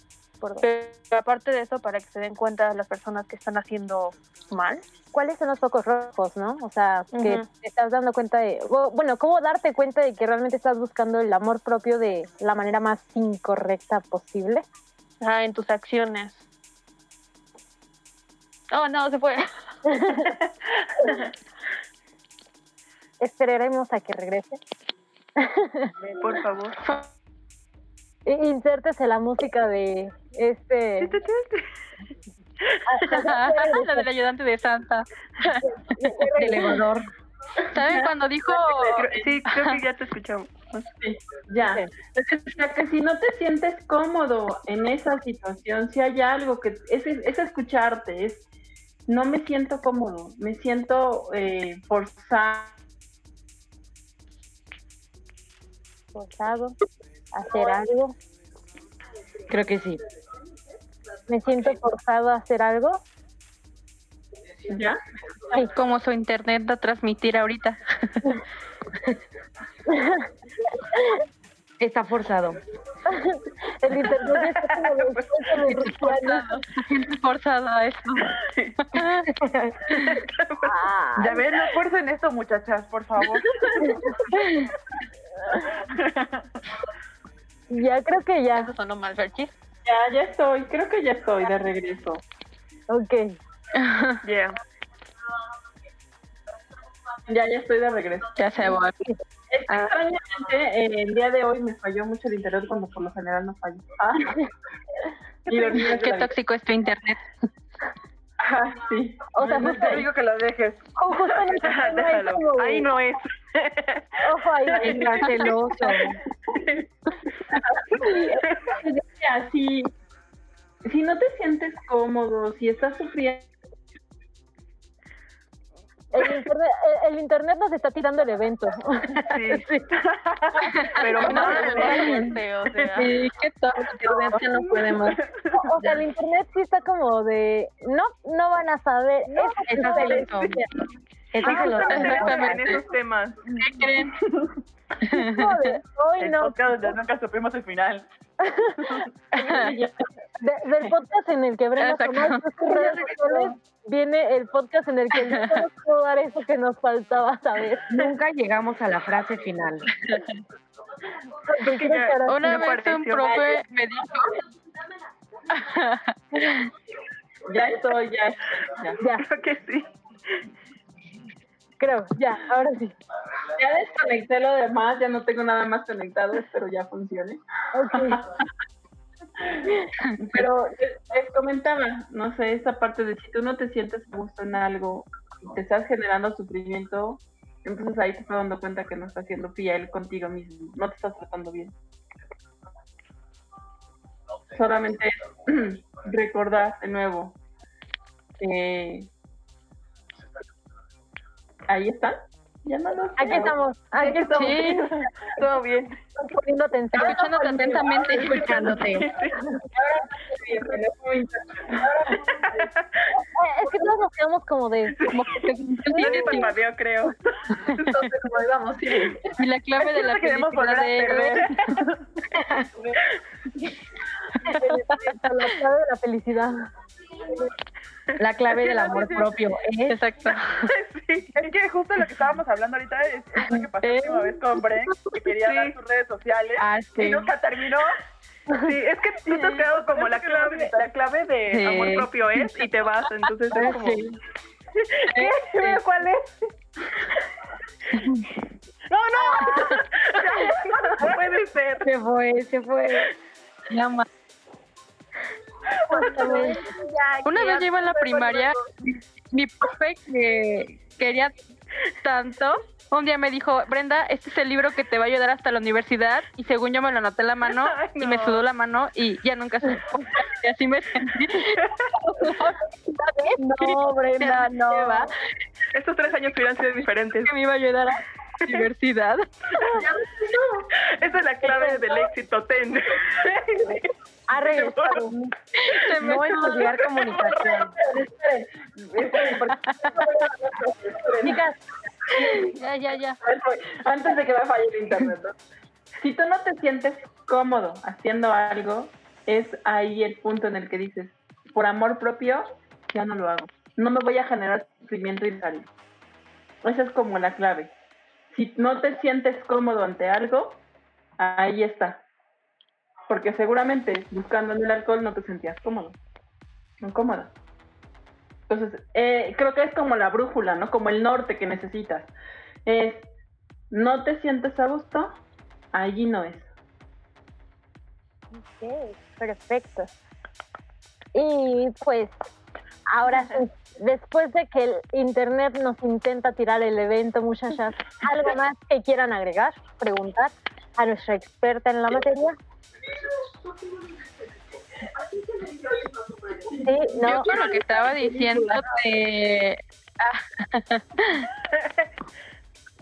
Pero aparte de eso, para que se den cuenta las personas que están haciendo mal, ¿Cuáles son los focos rojos, no? O sea, que te estás dando cuenta de, bueno, ¿cómo darte cuenta de que realmente estás buscando el amor propio de la manera más incorrecta posible? ah, en tus acciones. Oh, no, se fue. Esperaremos a que regrese. Por favor. Insértese la música de este... la del ayudante de Santa. Del elevador. ¿Saben cuando dijo Sí, creo que ya te escuchamos. Ya. O sea, que si no te sientes cómodo en esa situación, si hay algo que es, es escucharte, es no me siento cómodo, me siento eh, forzado. Forzado a hacer algo. Creo que sí. Me siento forzado a hacer algo. ¿Ya? Ay, como su internet va a transmitir ahorita? Está forzado. El internet está como de- de rufianes. Gente forzada a esto. Ah, Ya ven, no fuercen esto, muchachas, por favor. ya creo que ya. Eso sonó mal, Ferchis. Ya, ya estoy, creo que ya estoy de regreso. Ok. Yeah. Ya, ya estoy de regreso. Ya se va. Es que extrañamente eh, el día de hoy me falló mucho el internet cuando por lo general no falla. Ah. Qué tóxico es tu internet. Ah, sí. O sea, No te digo que lo dejes. o justo en Déjalo. como- Ahí no es. Ojo ahí. Venga, celoso. Ya, si, si no te sientes cómodo, si estás sufriendo, El internet, el, el internet nos está tirando el evento. Sí. Pero No, no, o sea. Sí, qué. Ya no puede más. O, o sea, el internet sí está como de, no, no van a saber. Sí Ah, celoso. justamente en esos temas. ¿Qué creen? Hoy El no. podcast donde nunca supimos el final. De- del podcast en el que Brenda viene el podcast en el que no puedo dar eso que nos faltaba saber. Nunca llegamos a la frase final. Una vez un profe me dijo, ya estoy, ya, ya. Ya, Creo que sí. Creo, ya, ahora sí. Ya desconecté lo demás, ya no tengo nada más conectado, espero ya funcione. Ok. Pero les, comentaba, no sé, esa parte de si tú no te sientes a gusto en algo y te estás generando sufrimiento, entonces ahí te estás dando cuenta que no estás siendo fiel contigo mismo, no te estás tratando bien. Solamente recordar de nuevo que ahí están. Ya no. Aquí estamos, aquí estamos. sí, Todo bien. Poniendo atención. escuchándote atentamente. Escuchándote. Es que todos nos quedamos como de, Como que parpadeo, creo. Entonces, digamos, sí. Y la clave de la queremos volver a de perder. la clave de la felicidad. La clave del amor propio es Exacto. Sí, es que justo lo que estábamos hablando ahorita es, es lo que pasó la última vez con Bren, que quería Sí. dar sus redes sociales Ah, y nunca terminó. Sí, es que tú te has quedado como la clave, la clave de Sí. amor propio es y te vas, entonces es como... Sí. ¿Qué? Cuál es. No, no. No puede ser. Se fue, se fue. Ma- Justamente. Una vez yo iba en la primaria, mi profe que quería tanto, un día me dijo, Brenda, este es el libro que te va a ayudar hasta la universidad, y según yo me lo anoté en la mano, Ay, y me sudó la mano, y ya nunca se y así me sentí. No, Brenda, no. Estos tres años hubieran sido diferentes. Que me iba a ayudar a la universidad. Esa es la clave del éxito, ten. Ha regresado. Se me No estudiar comunicación. Chicas, Ya, ya, ya. Antes de que me falle el internet. ¿no? Si tú no te sientes cómodo haciendo algo, es ahí el punto en el que dices, por amor propio, ya no lo hago. No me voy a generar sufrimiento y daño. Esa es como la clave. Si no te sientes cómodo ante algo, ahí está. Porque seguramente buscando en el alcohol no te sentías cómodo. No cómoda. Entonces, eh, creo que es como la brújula, ¿no? Como el norte que necesitas. Es, no te sientes a gusto, allí no es. Ok, perfecto. Y pues, ahora sí, después de que el internet nos intenta tirar el evento, muchachas, ¿algo más que quieran agregar, preguntar a nuestra experta en la materia? Sí, no. Yo con lo que estaba diciendo de...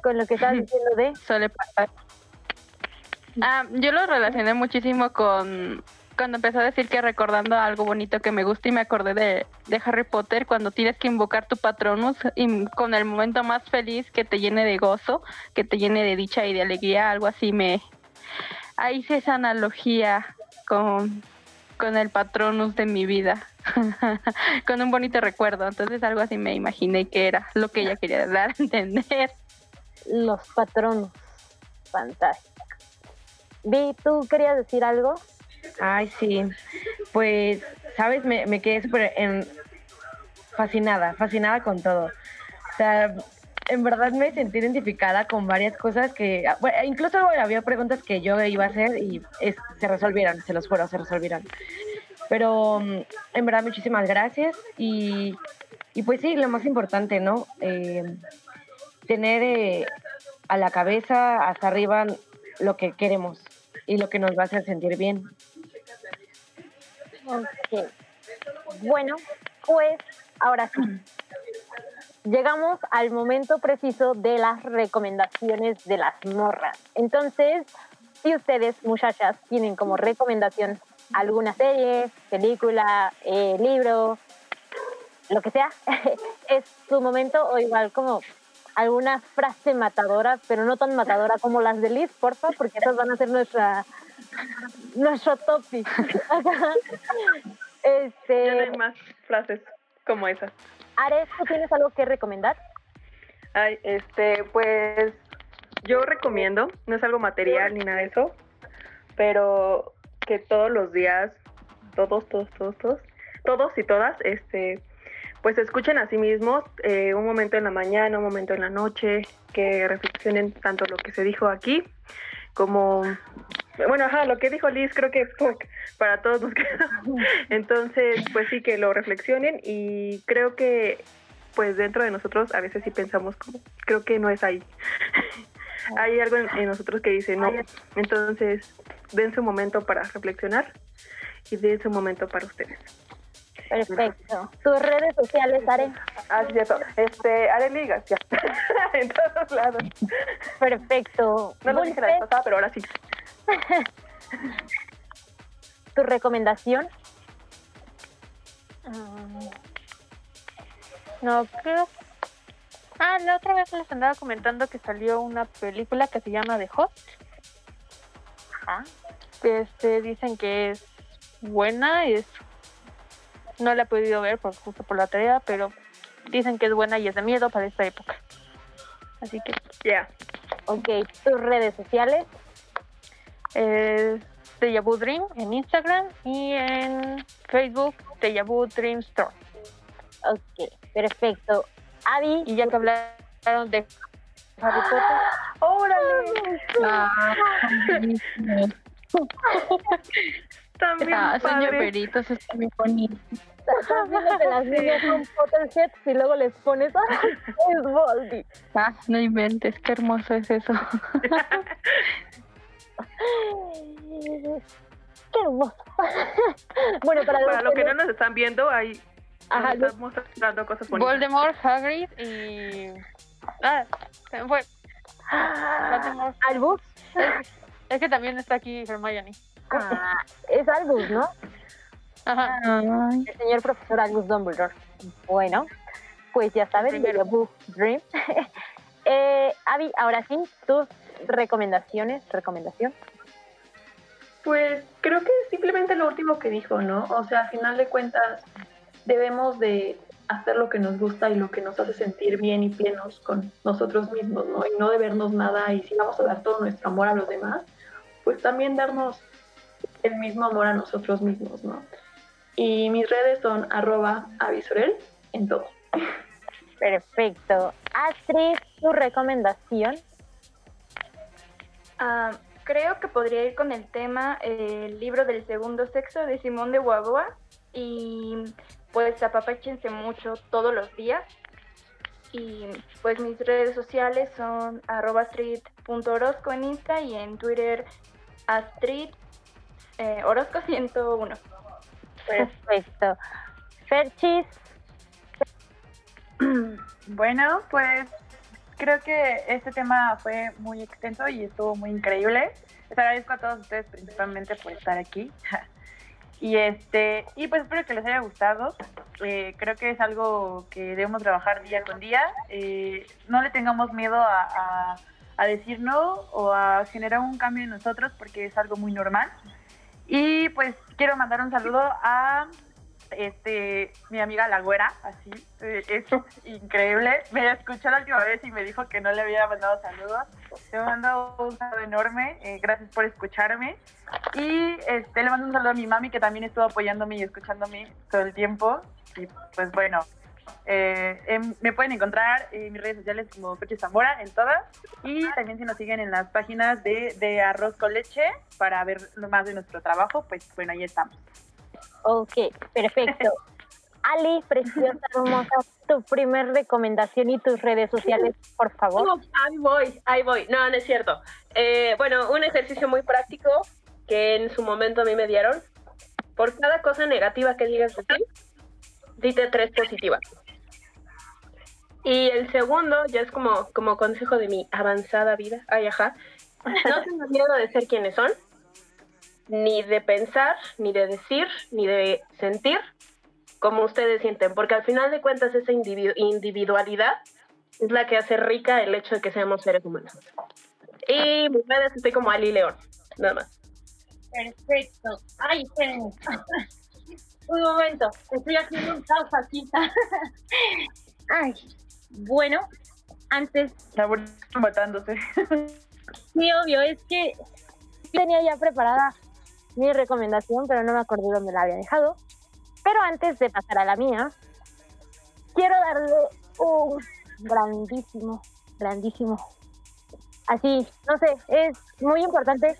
Con lo que estaba diciendo de... Suele pasar. Ah, yo lo relacioné muchísimo con cuando empezó a decir que recordando algo bonito que me gusta y me acordé de, Harry Potter cuando tienes que invocar tu patronus y con el momento más feliz que te llene de gozo, que te llene de dicha y de alegría, algo así me... Ahí hice esa analogía con, con el patronus de mi vida, con un bonito recuerdo, entonces algo así me imaginé que era lo que ella quería dar a entender. Los patronos. Fantástico. Vi, ¿tú querías decir algo? Ay, sí. Pues, ¿sabes? Me, me quedé súper fascinada, fascinada con todo. O sea, en verdad me sentí identificada con varias cosas que, ah, incluso había preguntas que yo iba a hacer y se resolvieron, se los juro, se resolvieron. Pero mm, en verdad muchísimas gracias y, y pues sí, lo más importante, ¿no? Eh, tener eh, a la cabeza hasta arriba lo que queremos y lo que nos va a hacer sentir bien. Ok. Bueno, pues ahora sí. Llegamos al momento preciso de las recomendaciones de las morras. Entonces, si ustedes, muchachas, tienen como recomendación alguna serie, película, eh, libro, lo que sea, es su momento o igual como alguna frase matadora, pero no tan matadora como las de Liz, porfa, porque esas van a ser nuestra nuestro topic. este, Ya no hay más frases como esas. Ares, ¿tú tienes algo que recomendar? Ay, este, pues yo recomiendo, no es algo material ni nada de eso, pero que todos los días, todos, todos, todos, todos, todos y todas, este, pues escuchen a sí mismos eh, un momento en la mañana, un momento en la noche, que reflexionen tanto lo que se dijo aquí como, bueno, ajá, lo que dijo Liz creo que para todos nos queda. Entonces, pues sí, que lo reflexionen y creo que pues dentro de nosotros a veces sí pensamos como, creo que no es ahí. Hay algo en, en nosotros que dice no. Entonces, dense un momento para reflexionar y dense un momento para ustedes. Perfecto. Tus redes sociales, Are. Ah, sí, eso. Este, Arely García. en todos lados. Perfecto. No lo dije la vez pasada, pero ahora sí. ¿Tu recomendación? Mm. No, creo. Ah, la otra vez les andaba comentando que salió una película que se llama The Host. Ah. Este, dicen que es buena, es no la he podido ver por, justo por la tarea, pero dicen que es buena y es de miedo para esta época. Así que, ya. Ok, tus redes sociales. Es Deja Vu Dream en Instagram y en Facebook Deja Vu Dream Store. Ok, perfecto. Avi. Y ya que hablaron de Harry Potter. ¡Órale! Ah, También ah, son padre. llaveritos, está muy bonito. Estás viendo que las niñas son Potterheads y luego les pones ¡Ah, es Voldy. Ah, no inventes, qué hermoso es eso. Qué hermoso. bueno, para, Para los que no nos están viendo, ahí Ajá, nos están mostrando cosas bonitas. Voldemort, Hagrid y... Ah, se me fue. Voldemort. Albus. Es que también está aquí Hermione. Ah, es Albus, ¿no? Ajá. El señor profesor Albus Dumbledore. Bueno, pues ya saben. Deja Vu Dream. Eh, Avi, ahora sí, tus recomendaciones, recomendación. Pues creo que simplemente lo último que dijo, ¿no? O sea, al final de cuentas debemos de hacer lo que nos gusta y lo que nos hace sentir bien y plenos con nosotros mismos, ¿no? Y no debernos nada y si vamos a dar todo nuestro amor a los demás, pues también darnos el mismo amor a nosotros mismos, ¿no? Y mis redes son arroba avisorel en todo. Perfecto. Astrid, tu recomendación. Ah, creo que podría ir con el tema eh, el libro del segundo sexo de Simón de Guaboa y pues apapáchense mucho todos los días. Y pues mis redes sociales son arroba astrid.orozco en Insta y en Twitter astrid eh, orozco 101. Perfecto. Ferchis. Bueno, pues creo que este tema fue muy extenso y estuvo muy increíble. Les agradezco a todos ustedes principalmente por estar aquí. Y este, y pues espero que les haya gustado. Eh, creo que es algo que debemos trabajar día con día. Eh, no le tengamos miedo a, a, a, decir no o a generar un cambio en nosotros porque es algo muy normal. Y pues quiero mandar un saludo a este mi amiga La Güera, así, eh, es increíble. Me escuchó la última vez y me dijo que no le había mandado saludos. Te mando un saludo enorme, eh, gracias por escucharme. Y este, le mando un saludo a mi mami que también estuvo apoyándome y escuchándome todo el tiempo. Y pues bueno, eh, em, me pueden encontrar en mis redes sociales como Coche Zamora, en todas. Y también si nos siguen en las páginas de, de Arroz con Leche para ver más de nuestro trabajo, pues bueno, ahí estamos. Ok, perfecto. Ali, preciosa, hermosa, tu primer recomendación y tus redes sociales, por favor. No, ahí voy, ahí voy. No, no es cierto. Eh, bueno, un ejercicio muy práctico que en su momento a mí me dieron. Por cada cosa negativa que digas de ti, dite tres positivas. Y el segundo, ya es como, como consejo de mi avanzada vida, ay, ajá, no tengan miedo de ser quienes son, ni de pensar, ni de decir, ni de sentir como ustedes sienten, porque al final de cuentas esa individu individualidad es la que hace rica el hecho de que seamos seres humanos. Y mis redes estoy como Ali León, nada más. Perfecto. Ay, espérenme. Un momento, estoy haciendo un caos aquí. Ay, bueno, antes... La matándose. Sí, obvio, es que tenía ya preparada mi recomendación, pero no me acordé dónde la había dejado. Pero antes de pasar a la mía, quiero darle un grandísimo, grandísimo. Así, no sé, es muy importante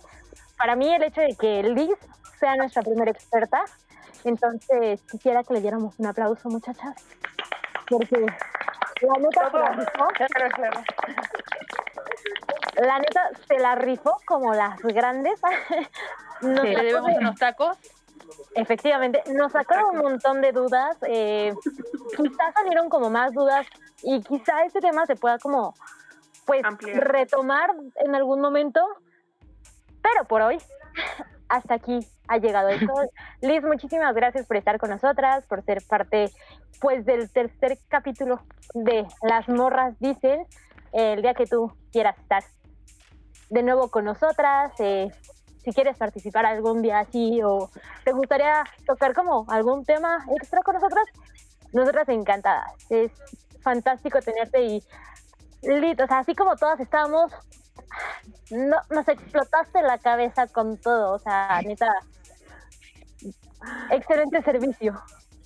para mí el hecho de que Liz sea nuestra primera experta. Entonces, quisiera que le diéramos un aplauso, muchachas. Porque la neta se la rifó. La neta se la rifó como las grandes. Nos sí, le debemos unos tacos. Efectivamente, nos sacaron un montón de dudas. Eh, quizás salieron como más dudas y quizá este tema se pueda como pues Ampliar. retomar en algún momento. Pero por hoy, hasta aquí ha llegado esto. Liz, muchísimas gracias por estar con nosotras, por ser parte pues del tercer capítulo de Las Morras Dicen. El día que tú quieras estar de nuevo con nosotras, eh, si quieres participar algún día así o te gustaría tocar como algún tema extra con nosotras, nosotras encantadas. Es fantástico tenerte y, Lit, o sea, así como todas estábamos, no, nos explotaste la cabeza con todo, o sea, neta, excelente servicio.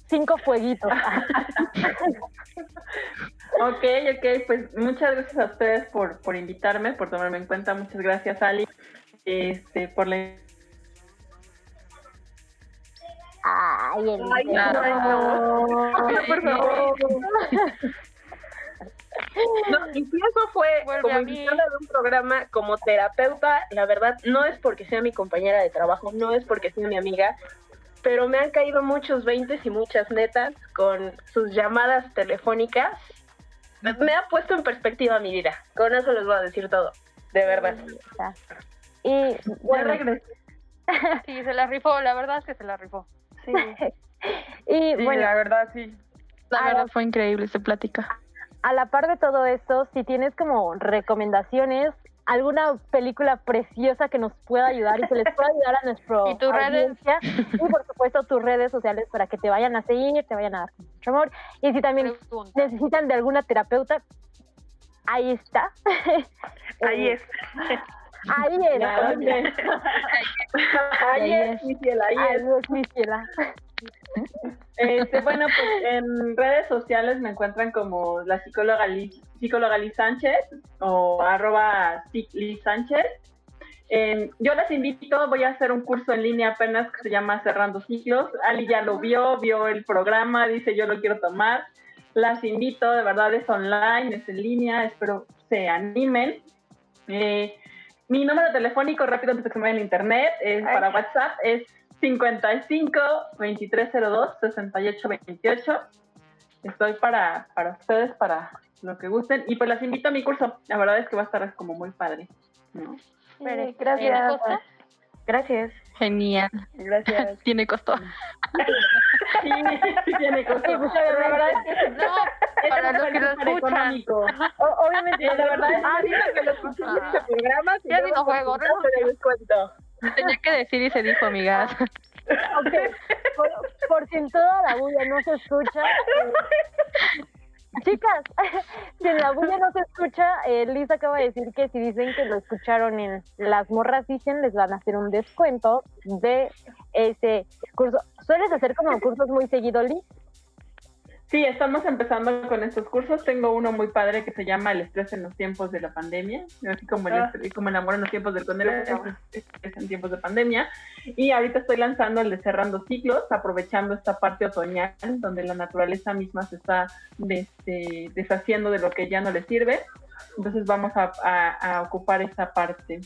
Cinco fueguitos. ok, ok, pues muchas gracias a ustedes por, por invitarme, por tomarme en cuenta. Muchas gracias, Ali este, por la Ay, el Ay, no, no. por favor. No, y si eso fue Vuelve como invitada de un programa como terapeuta, la verdad no es porque sea mi compañera de trabajo, no es porque sea mi amiga, pero me han caído muchos veintes y muchas netas con sus llamadas telefónicas. Me, ha puesto en perspectiva mi vida. Con eso les voy a decir todo, de verdad. Y bueno, Sí, se la rifó, la verdad es que se la rifó. y Sí, bueno, la verdad, sí. La Ah, verdad fue increíble esta plática. A la par de todo esto, si tienes como recomendaciones, alguna película preciosa que nos pueda ayudar y que les pueda ayudar a nuestro ¿Y tus redes? audiencia. Y por supuesto tus redes sociales para que te vayan a seguir, te vayan a dar mucho amor. Y si también Pregunta. necesitan de alguna terapeuta, ahí está. Ahí es. Ahí ok. Ahí es, mi cielo, ahí es. Ahí es mi ciela. Este, bueno, pues en redes sociales me encuentran como la psicóloga Liz, psicóloga Liz Sánchez o arroba Liz Sánchez. Eh, yo les invito, voy a hacer un curso en línea apenas que se llama Cerrando Ciclos. Ali ya lo vio, vio el programa, dice yo lo quiero tomar. Las invito, de verdad es online, es en línea, espero se animen. Eh, mi número telefónico, rápido antes de que me vayan en internet, es para WhatsApp, es 55 2302 68 28. Estoy para, para ustedes, para lo que gusten. Y pues las invito a mi curso. La verdad es que va a estar como muy padre. ¿no? Pere, gracias. Gracias. Genial. Gracias. Tiene costo. Sí, sí tiene costo. Pero la verdad es que No, para los que lo escuchan. obviamente, Sí, la verdad es Ah, que dice que lo escuchamos en este programa. si Ya digo por juego, su Tenía que decir y se dijo, amigas. ok, por, por si en toda la bulla no se escucha. eh, chicas, si en la bulla no se escucha, eh, Liz acaba de decir que si dicen que lo escucharon en Las Morras Dicen, les van a hacer un descuento de ese curso. ¿Sueles hacer como cursos muy seguido, Liz? Sí, estamos empezando con estos cursos. Tengo uno muy padre que se llama El estrés en los tiempos de la pandemia, así como el, Ah. estrés- como el amor en los tiempos del Claro. es, en tiempos de pandemia. Y ahorita estoy lanzando el de Cerrando Ciclos, aprovechando esta parte otoñal, donde la naturaleza misma se está este, deshaciendo de lo que ya no le sirve. Entonces vamos a, a- a ocupar esa parte.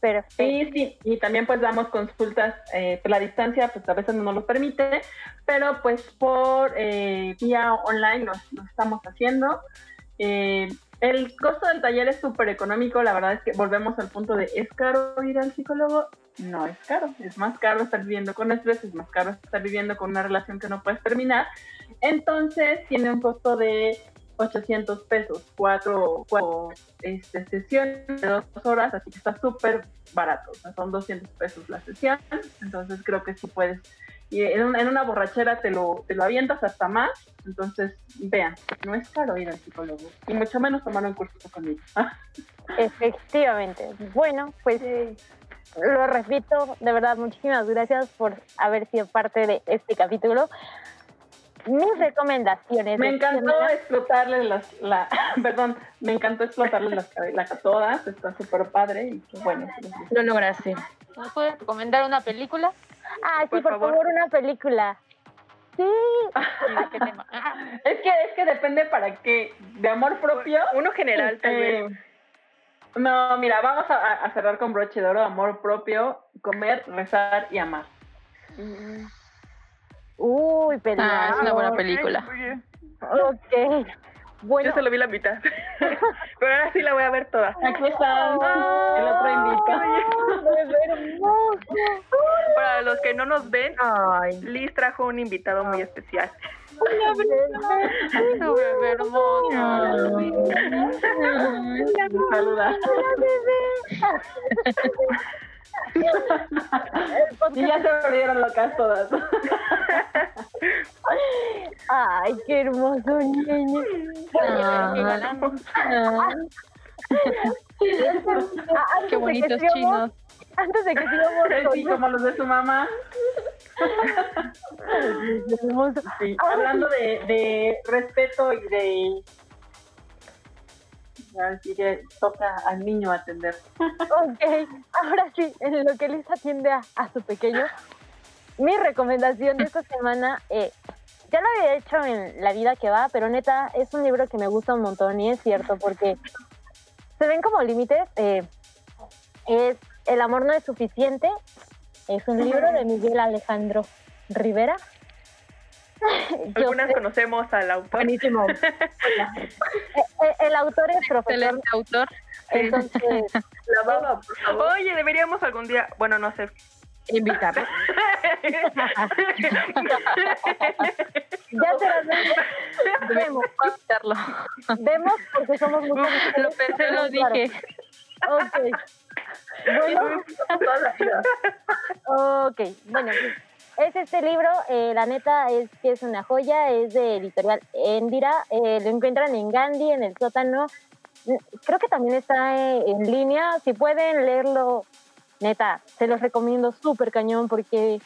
Perfecto. Sí, y también pues damos consultas eh, por la distancia, pues a veces no nos lo permite, pero pues por eh, vía online lo, lo estamos haciendo. Eh, el costo del taller es súper económico, la verdad es que volvemos al punto de, ¿es caro ir al psicólogo? No es caro, es más caro estar viviendo con estrés, es más caro estar viviendo con una relación que no puedes terminar. Entonces tiene un costo de 800 pesos, cuatro, cuatro este, sesiones de dos horas, así que está súper barato, o sea, son 200 pesos la sesión, entonces creo que sí puedes, y en, un- en una borrachera te lo, te lo avientas hasta más, entonces vean, no es caro ir al psicólogo, y mucho menos tomar un curso conmigo. Efectivamente. Bueno, pues lo repito, de verdad, muchísimas gracias por haber sido parte de este capítulo. Mis recomendaciones. Me encantó semana- explotarle las, la, perdón, me encantó explotarle las cabezas a todas, está súper padre, y qué bueno. Lo lograste. ¿Nos puedes recomendar una película? Ah, sí, Por por, favor. favor. una película. Sí. ¿Y de qué tema? Ah, Es que, es que depende para qué, de amor propio. Uno general, tal vez. Eh, No, mira, vamos a, a cerrar con broche de oro, amor propio, comer, rezar y amar. Uy, película. Ah, es una buena película. Ok. Bueno, Yo solo vi la mitad. Pero ahora sí la voy a ver toda. Aquí está el otro invitado. Para los que no nos ven, Ay. Liz trajo un invitado muy especial. su bebé hermoso. Saluda. Y ya se volvieron locas todas. Ay, qué hermoso niño. Ah, qué que bonitos sigamos- chinos. Antes de que sigamos Sí, con- como los de su mamá. Sí, hablando de, de respeto y de... Así que toca al niño atender. Ok, ahora sí, en lo que Liz atiende a, a su pequeño, mi recomendación de esta semana, eh, ya lo había hecho en La vida que va, pero neta, es un libro que me gusta un montón y es cierto, porque se ven como límites. eh, es El amor no es suficiente, es un libro de Miguel Alejandro Rivera. Algunas conocemos al autor. buenísimo. Eh, eh, el autor es profesor, Excelente autor. entonces La baba, por favor. Oye, deberíamos algún día, bueno, no sé. Invitarlo. Ya será Vemos. Vemos porque somos muy Lo pensé, lo dije. Ok. Bueno, ok, bueno, pues, es este libro, eh, la neta es que es una joya, es de editorial Endira, eh, lo encuentran en Gandhi, en el sótano, creo que también está eh, en línea, si pueden leerlo, neta, se los recomiendo súper cañón porque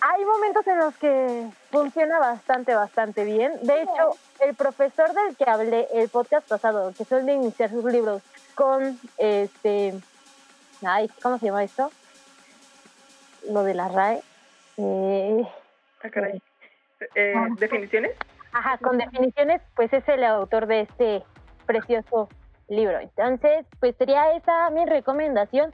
hay momentos en los que funciona bastante, bastante bien. De hecho, el profesor del que hablé el podcast pasado, que suele iniciar sus libros con este. Ay, ¿cómo se llama esto? Lo de la RAE. Eh, Ah, caray. Eh, ¿Definiciones? Ajá, con definiciones, pues es el autor de este precioso libro. Entonces, pues sería esa mi recomendación.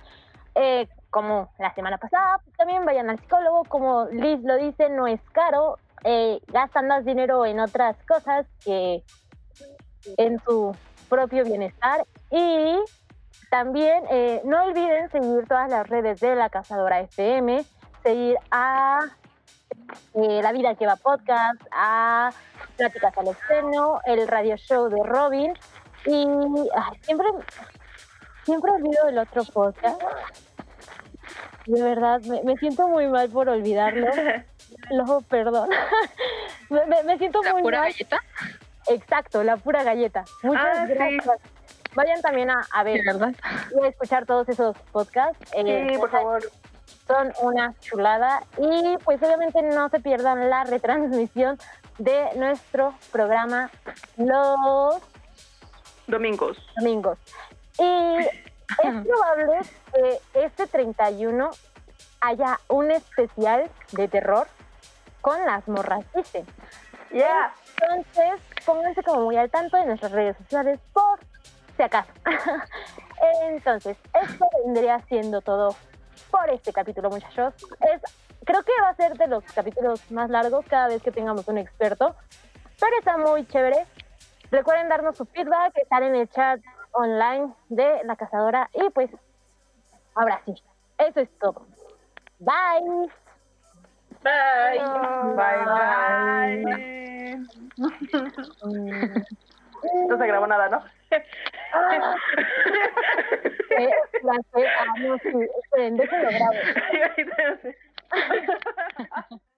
Eh, como la semana pasada, pues también vayan al psicólogo, como Liz lo dice, no es caro, eh, gastan más dinero en otras cosas que en su propio bienestar. Y también eh, no olviden seguir todas las redes de la Cazadora FM, seguir a eh, La Vida que va podcast, a Pláticas al Externo, el radio show de Robin. Y ay, siempre, siempre olvido el otro podcast. De verdad, me, me siento muy mal por olvidarlo. Lo, perdón. me, me- me siento ¿La muy pura mal. galleta? Exacto, la pura galleta. Muchas Ah, sí. gracias. Vayan también a, a ver ¿verdad? y a escuchar todos esos podcasts. Eh, Sí, por favor. Son una chulada y pues obviamente no se pierdan la retransmisión de nuestro programa los Domingos. domingos. Y es probable que este 31 haya un especial de terror con las morras dicen. Yeah. Entonces, pónganse como muy al tanto de nuestras redes sociales por si acaso. Entonces, esto vendría siendo todo por este capítulo, muchachos. Es, creo que va a ser de los capítulos más largos cada vez que tengamos un experto, pero está muy chévere. Recuerden darnos su feedback, estar en el chat online de la cazadora y pues, ahora sí, eso es todo. Bye. Bye. Bye, bye. No se grabó nada, ¿no? Eh, la sé, ah, no, sí, grabo.